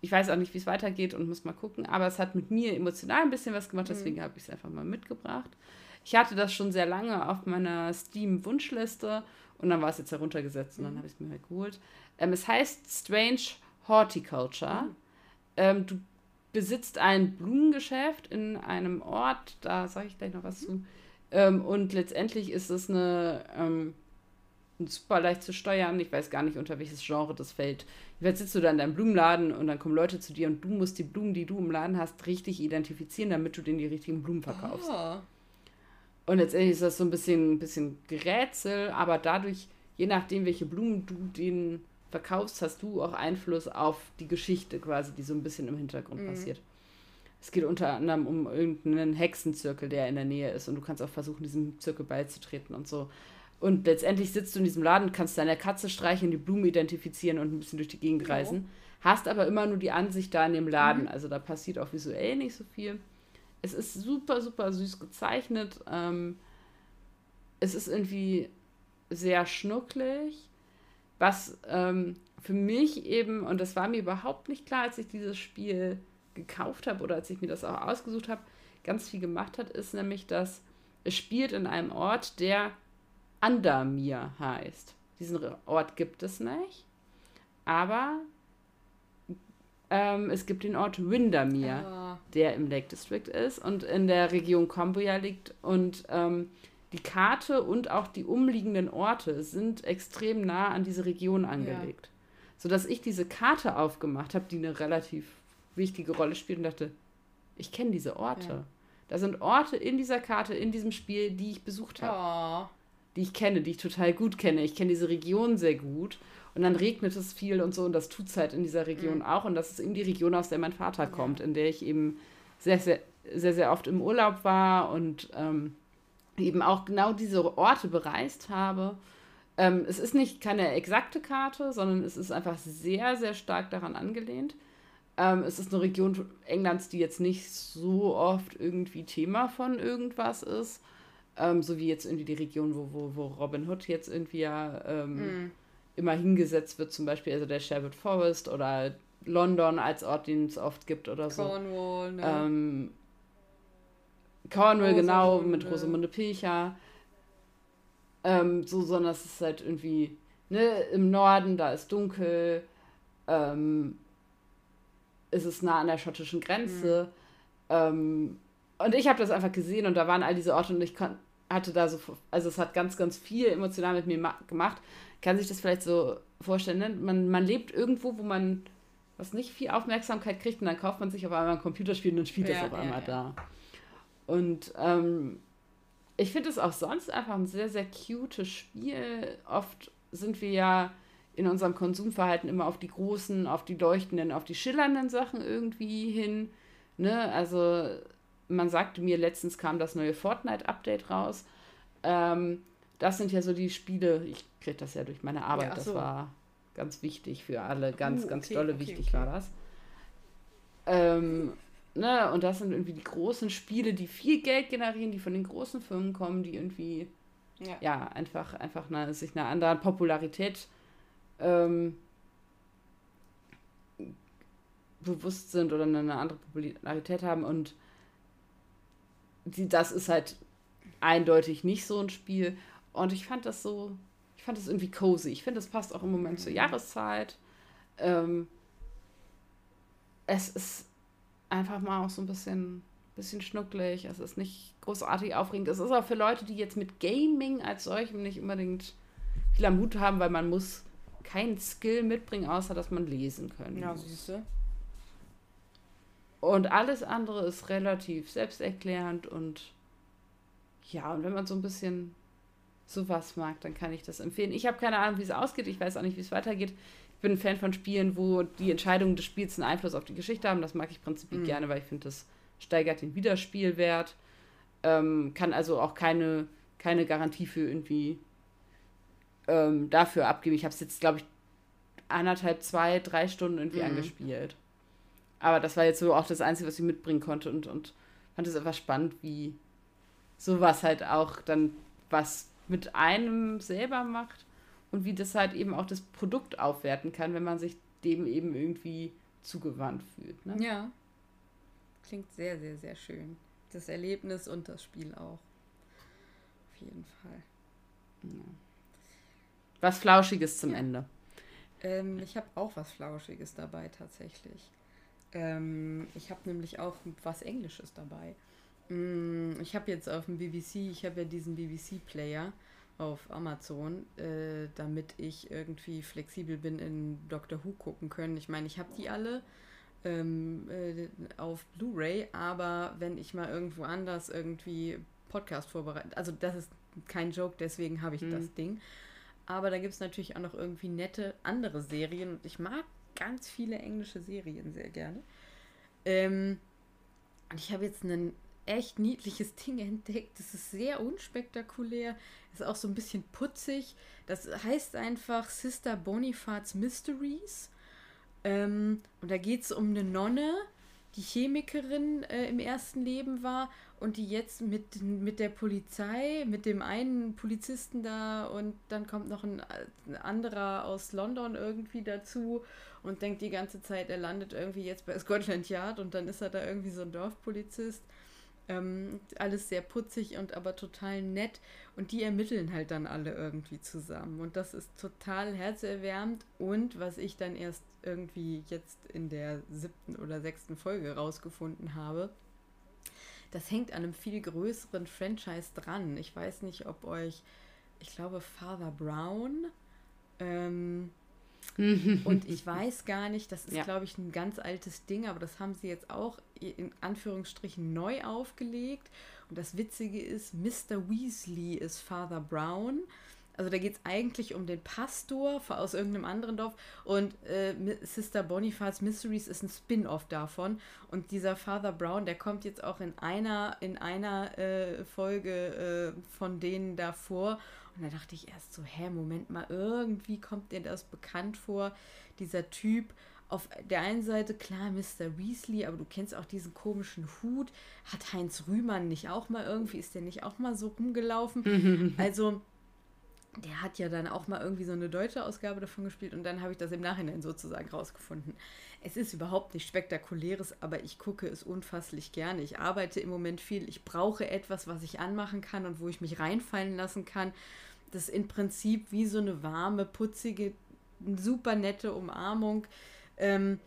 ich weiß auch nicht, wie es weitergeht und muss mal gucken, aber es hat mit mir emotional ein bisschen was gemacht, mhm. deswegen mhm. habe ich es einfach mal mitgebracht. Ich hatte das schon sehr lange auf meiner Steam-Wunschliste und dann war es jetzt heruntergesetzt und dann mhm. habe ich es mir halt geholt. Ähm, es heißt Strange Horticulture. Mhm. Ähm, du besitzt ein Blumengeschäft in einem Ort, da sage ich gleich noch was zu. Ähm, und letztendlich ist es eine ähm, super leicht zu steuern. Ich weiß gar nicht, unter welches Genre das fällt. Jetzt sitzt du da in deinem Blumenladen und dann kommen Leute zu dir und du musst die Blumen, die du im Laden hast, richtig identifizieren, damit du denen die richtigen Blumen verkaufst. Oh. Und letztendlich ist das so ein bisschen, ein bisschen Gerätsel, aber dadurch, je nachdem, welche Blumen du denen verkaufst, hast du auch Einfluss auf die Geschichte quasi, die so ein bisschen im Hintergrund mhm. passiert. Es geht unter anderem um irgendeinen Hexenzirkel, der in der Nähe ist und du kannst auch versuchen, diesem Zirkel beizutreten und so. Und letztendlich sitzt du in diesem Laden, kannst deine Katze streichen, die Blumen identifizieren und ein bisschen durch die Gegend ja. reisen. Hast aber immer nur die Ansicht da in dem Laden. Mhm. Also da passiert auch visuell nicht so viel. Es ist super, super süß gezeichnet. Ähm, es ist irgendwie sehr schnucklig. Was ähm, für mich eben, und das war mir überhaupt nicht klar, als ich dieses Spiel gekauft habe oder als ich mir das auch ausgesucht habe, ganz viel gemacht hat, ist nämlich, dass es spielt in einem Ort, der Andamir heißt. Diesen Ort gibt es nicht, aber ähm, es gibt den Ort Windermere, oh. der im Lake District ist und in der Region Comboya liegt. Und ähm, die Karte und auch die umliegenden Orte sind extrem nah an diese Region angelegt. Ja. Sodass ich diese Karte aufgemacht habe, die eine relativ wichtige Rolle spielt und dachte, ich kenne diese Orte. Ja. Da sind Orte in dieser Karte, in diesem Spiel, die ich besucht habe. Oh. Die ich kenne, die ich total gut kenne. Ich kenne diese Region sehr gut. Und dann regnet es viel und so und das tut es halt in dieser Region mhm. auch. Und das ist eben die Region, aus der mein Vater kommt, ja. in der ich eben sehr, sehr, sehr, sehr oft im Urlaub war und ähm, eben auch genau diese Orte bereist habe. Ähm, es ist nicht keine exakte Karte, sondern es ist einfach sehr, sehr stark daran angelehnt. Ähm, es ist eine Region Englands, die jetzt nicht so oft irgendwie Thema von irgendwas ist. Ähm, so wie jetzt irgendwie die Region, wo, wo, wo Robin Hood jetzt irgendwie ja ähm, mm immer hingesetzt wird, zum Beispiel also der Sherwood Forest oder London als Ort, den es oft gibt oder so. Cornwall, ne? Ähm, Cornwall, genau, mit Rosamunde Pilcher. Ähm, so, sondern es ist halt irgendwie, ne, im Norden, da ist dunkel, ähm, ist es nah an der schottischen Grenze. Mhm. Ähm, und ich habe das einfach gesehen und da waren all diese Orte und ich hatte da so, also es hat ganz, ganz viel emotional mit mir gemacht kann sich das vielleicht so vorstellen, ne? man, man lebt irgendwo, wo man was nicht viel Aufmerksamkeit kriegt und dann kauft man sich auf einmal ein Computerspiel und dann spielt ja, das auf ja, einmal ja. da. Und ähm, ich finde es auch sonst einfach ein sehr, sehr cute Spiel. Oft sind wir ja in unserem Konsumverhalten immer auf die großen, auf die leuchtenden, auf die schillernden Sachen irgendwie hin. Ne? Also man sagte mir, letztens kam das neue Fortnite-Update raus. Ähm, das sind ja so die Spiele, ich kriege das ja durch meine Arbeit, ja, so. das war ganz wichtig für alle, ganz, uh, ganz okay, dolle okay, wichtig okay. war das. Ähm, ne, und das sind irgendwie die großen Spiele, die viel Geld generieren, die von den großen Firmen kommen, die irgendwie, ja, ja einfach, einfach eine, sich einer anderen Popularität ähm, bewusst sind oder eine andere Popularität haben und das ist halt eindeutig nicht so ein Spiel. Und ich fand das so, ich fand das irgendwie cozy. Ich finde, das passt auch im Moment zur Jahreszeit. Ähm, es ist einfach mal auch so ein bisschen, bisschen schnucklig. Es ist nicht großartig aufregend. Es ist auch für Leute, die jetzt mit Gaming als solchem nicht unbedingt viel Mut haben, weil man muss keinen Skill mitbringen, außer dass man lesen können. Ja, siehst du. Und alles andere ist relativ selbsterklärend und ja, und wenn man so ein bisschen sowas mag, dann kann ich das empfehlen. Ich habe keine Ahnung, wie es ausgeht. Ich weiß auch nicht, wie es weitergeht. Ich bin ein Fan von Spielen, wo die Entscheidungen des Spiels einen Einfluss auf die Geschichte haben. Das mag ich prinzipiell mhm. gerne, weil ich finde, das steigert den Wiederspielwert. Ähm, kann also auch keine, keine Garantie für irgendwie ähm, dafür abgeben. Ich habe es jetzt, glaube ich, anderthalb, zwei, drei Stunden irgendwie mhm. angespielt. Aber das war jetzt so auch das Einzige, was ich mitbringen konnte und, und fand es einfach spannend, wie sowas halt auch dann was mit einem selber macht und wie das halt eben auch das Produkt aufwerten kann, wenn man sich dem eben irgendwie zugewandt fühlt. Ne? Ja. Klingt sehr, sehr, sehr schön. Das Erlebnis und das Spiel auch. Auf jeden Fall. Ja. Was Flauschiges zum ja. Ende. Ähm, ich habe auch was Flauschiges dabei tatsächlich. Ähm, ich habe nämlich auch was Englisches dabei. Mm, ich habe jetzt auf dem BBC, ich habe ja diesen BBC-Player auf Amazon, äh, damit ich irgendwie flexibel bin in Doctor Who gucken können. Ich meine, ich habe die alle ähm, äh, auf Blu-ray, aber wenn ich mal irgendwo anders irgendwie Podcast vorbereite, also das ist kein Joke, deswegen habe ich hm. das Ding. Aber da gibt es natürlich auch noch irgendwie nette andere Serien und ich mag ganz viele englische Serien sehr gerne. Ähm, und ich habe jetzt ein echt niedliches Ding entdeckt. Das ist sehr unspektakulär. Ist auch so ein bisschen putzig. Das heißt einfach Sister Bonifats Mysteries. Ähm, und da geht es um eine Nonne, die Chemikerin äh, im ersten Leben war und die jetzt mit, mit der Polizei, mit dem einen Polizisten da und dann kommt noch ein, ein anderer aus London irgendwie dazu und denkt die ganze Zeit, er landet irgendwie jetzt bei Scotland Yard und dann ist er da irgendwie so ein Dorfpolizist. Ähm, alles sehr putzig und aber total nett. Und die ermitteln halt dann alle irgendwie zusammen. Und das ist total herzerwärmend. Und was ich dann erst irgendwie jetzt in der siebten oder sechsten Folge rausgefunden habe, das hängt an einem viel größeren Franchise dran. Ich weiß nicht, ob euch, ich glaube, Father Brown ähm, und ich weiß gar nicht, das ist, ja. glaube ich, ein ganz altes Ding, aber das haben sie jetzt auch in Anführungsstrichen neu aufgelegt. Und das Witzige ist, Mr. Weasley ist Father Brown. Also da geht es eigentlich um den Pastor aus irgendeinem anderen Dorf und äh, Sister Bonifaz Mysteries ist ein Spin-off davon. Und dieser Father Brown, der kommt jetzt auch in einer, in einer äh, Folge äh, von denen davor. Und da dachte ich erst so, hä, Moment mal, irgendwie kommt dir das bekannt vor, dieser Typ. Auf der einen Seite, klar, Mr. Weasley, aber du kennst auch diesen komischen Hut. Hat Heinz Rühmann nicht auch mal irgendwie, ist der nicht auch mal so rumgelaufen? also, der hat ja dann auch mal irgendwie so eine deutsche Ausgabe davon gespielt und dann habe ich das im Nachhinein sozusagen rausgefunden. Es ist überhaupt nicht spektakuläres, aber ich gucke es unfasslich gerne. Ich arbeite im Moment viel. Ich brauche etwas, was ich anmachen kann und wo ich mich reinfallen lassen kann. Das ist im Prinzip wie so eine warme, putzige, super nette Umarmung. Ähm,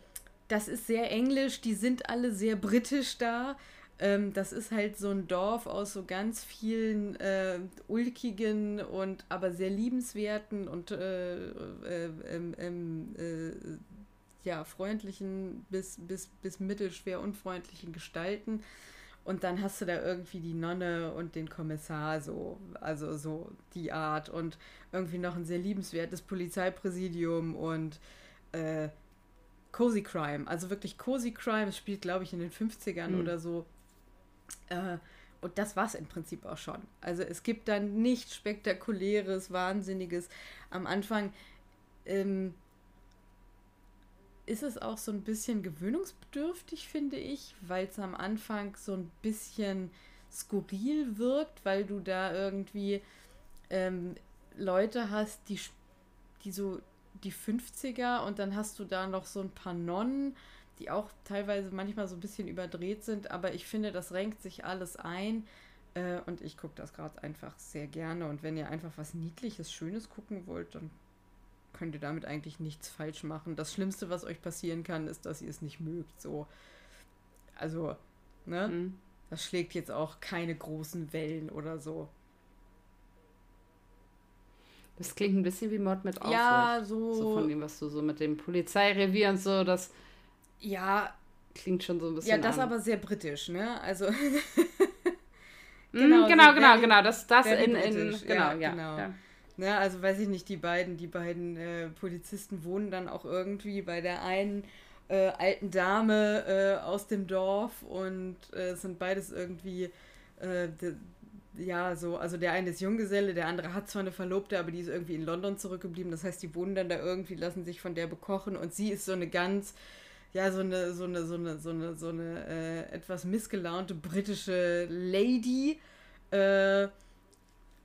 das ist sehr englisch, die sind alle sehr britisch da. Ähm, das ist halt so ein Dorf aus so ganz vielen äh, ulkigen und aber sehr liebenswerten und äh, äh, ähm, ähm, äh, ja, freundlichen bis, bis, bis mittelschwer unfreundlichen Gestalten. Und dann hast du da irgendwie die Nonne und den Kommissar, so, also so die Art. Und irgendwie noch ein sehr liebenswertes Polizeipräsidium und äh, Cozy Crime. Also wirklich Cozy Crime. Es spielt, glaube ich, in den 50ern mhm. oder so. Äh, und das war es im Prinzip auch schon. Also es gibt dann nichts Spektakuläres, Wahnsinniges. Am Anfang ähm, ist es auch so ein bisschen gewöhnungsbedürftig, finde ich, weil es am Anfang so ein bisschen skurril wirkt, weil du da irgendwie ähm, Leute hast, die, die so die 50er und dann hast du da noch so ein paar Nonnen die auch teilweise manchmal so ein bisschen überdreht sind, aber ich finde, das renkt sich alles ein. Äh, und ich gucke das gerade einfach sehr gerne. Und wenn ihr einfach was Niedliches, Schönes gucken wollt, dann könnt ihr damit eigentlich nichts falsch machen. Das Schlimmste, was euch passieren kann, ist, dass ihr es nicht mögt. So. Also, ne? Mhm. Das schlägt jetzt auch keine großen Wellen oder so. Das klingt ein bisschen wie Mord mit Aufwand. Ja, so. So von dem, was du so mit dem Polizeirevier und so, das ja. Klingt schon so ein bisschen. Ja, das an. aber sehr britisch, ne? Also. genau, genau, genau, very, genau. Das, das in, in, genau, ja, ja, genau. Ja. Ne, also weiß ich nicht, die beiden, die beiden äh, Polizisten wohnen dann auch irgendwie bei der einen äh, alten Dame äh, aus dem Dorf und äh, sind beides irgendwie äh, de, ja, so, also der eine ist Junggeselle, der andere hat zwar eine Verlobte, aber die ist irgendwie in London zurückgeblieben. Das heißt, die wohnen dann da irgendwie, lassen sich von der bekochen und sie ist so eine ganz ja, so eine, so eine, so eine, so eine, so eine äh, etwas missgelaunte britische Lady. Äh,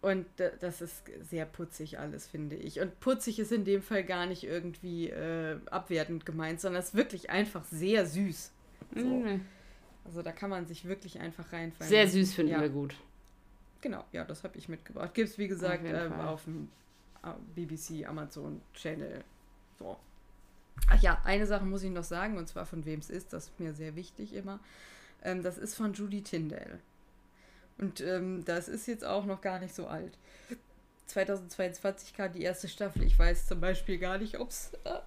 Und das ist sehr putzig alles, finde ich. Und putzig ist in dem Fall gar nicht irgendwie äh, abwertend gemeint, sondern es ist wirklich einfach sehr süß. So. Mhm. Also da kann man sich wirklich einfach reinfallen. Sehr süß finden ja. wir gut. Genau, ja, das habe ich mitgebracht. Gibt es, wie gesagt, auf, äh, auf dem äh, BBC, Amazon Channel. So. Ach ja, eine Sache muss ich noch sagen, und zwar von wem es ist, das ist mir sehr wichtig immer. Ähm, das ist von Judy Tyndale. Und ähm, das ist jetzt auch noch gar nicht so alt. 2022 kam die erste Staffel. Ich weiß zum Beispiel gar nicht, ob es. Äh,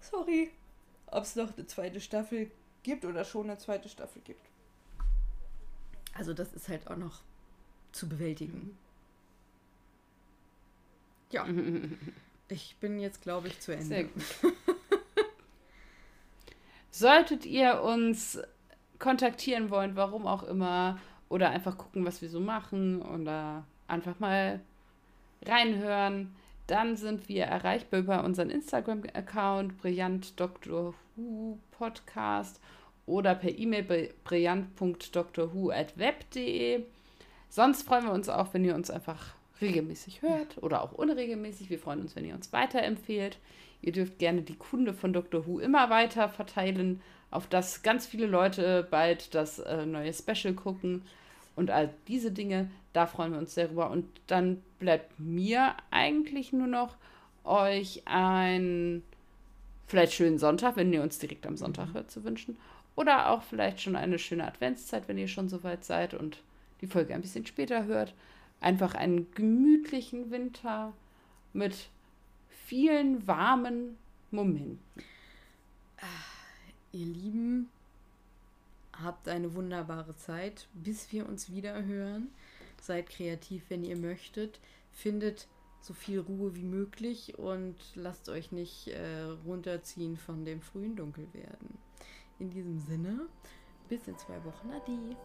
sorry. Ob es noch eine zweite Staffel gibt oder schon eine zweite Staffel gibt. Also, das ist halt auch noch zu bewältigen. Ja. Ich bin jetzt, glaube ich, zu Ende. Sehr gut. Solltet ihr uns kontaktieren wollen, warum auch immer, oder einfach gucken, was wir so machen oder einfach mal reinhören, dann sind wir erreichbar über unseren Instagram-Account Brillant Dr. Who Podcast oder per E-Mail brillant.drwho.web.de. Sonst freuen wir uns auch, wenn ihr uns einfach regelmäßig hört oder auch unregelmäßig. Wir freuen uns, wenn ihr uns weiterempfehlt. Ihr dürft gerne die Kunde von Dr. Who immer weiter verteilen, auf das ganz viele Leute bald das äh, neue Special gucken und all diese Dinge. Da freuen wir uns sehr drüber. Und dann bleibt mir eigentlich nur noch euch einen vielleicht schönen Sonntag, wenn ihr uns direkt am Sonntag hört, zu wünschen. Oder auch vielleicht schon eine schöne Adventszeit, wenn ihr schon soweit seid und die Folge ein bisschen später hört. Einfach einen gemütlichen Winter mit vielen warmen Momenten. Ihr Lieben, habt eine wunderbare Zeit, bis wir uns wieder hören. Seid kreativ, wenn ihr möchtet. Findet so viel Ruhe wie möglich und lasst euch nicht äh, runterziehen von dem frühen Dunkelwerden. In diesem Sinne, bis in zwei Wochen. Adi.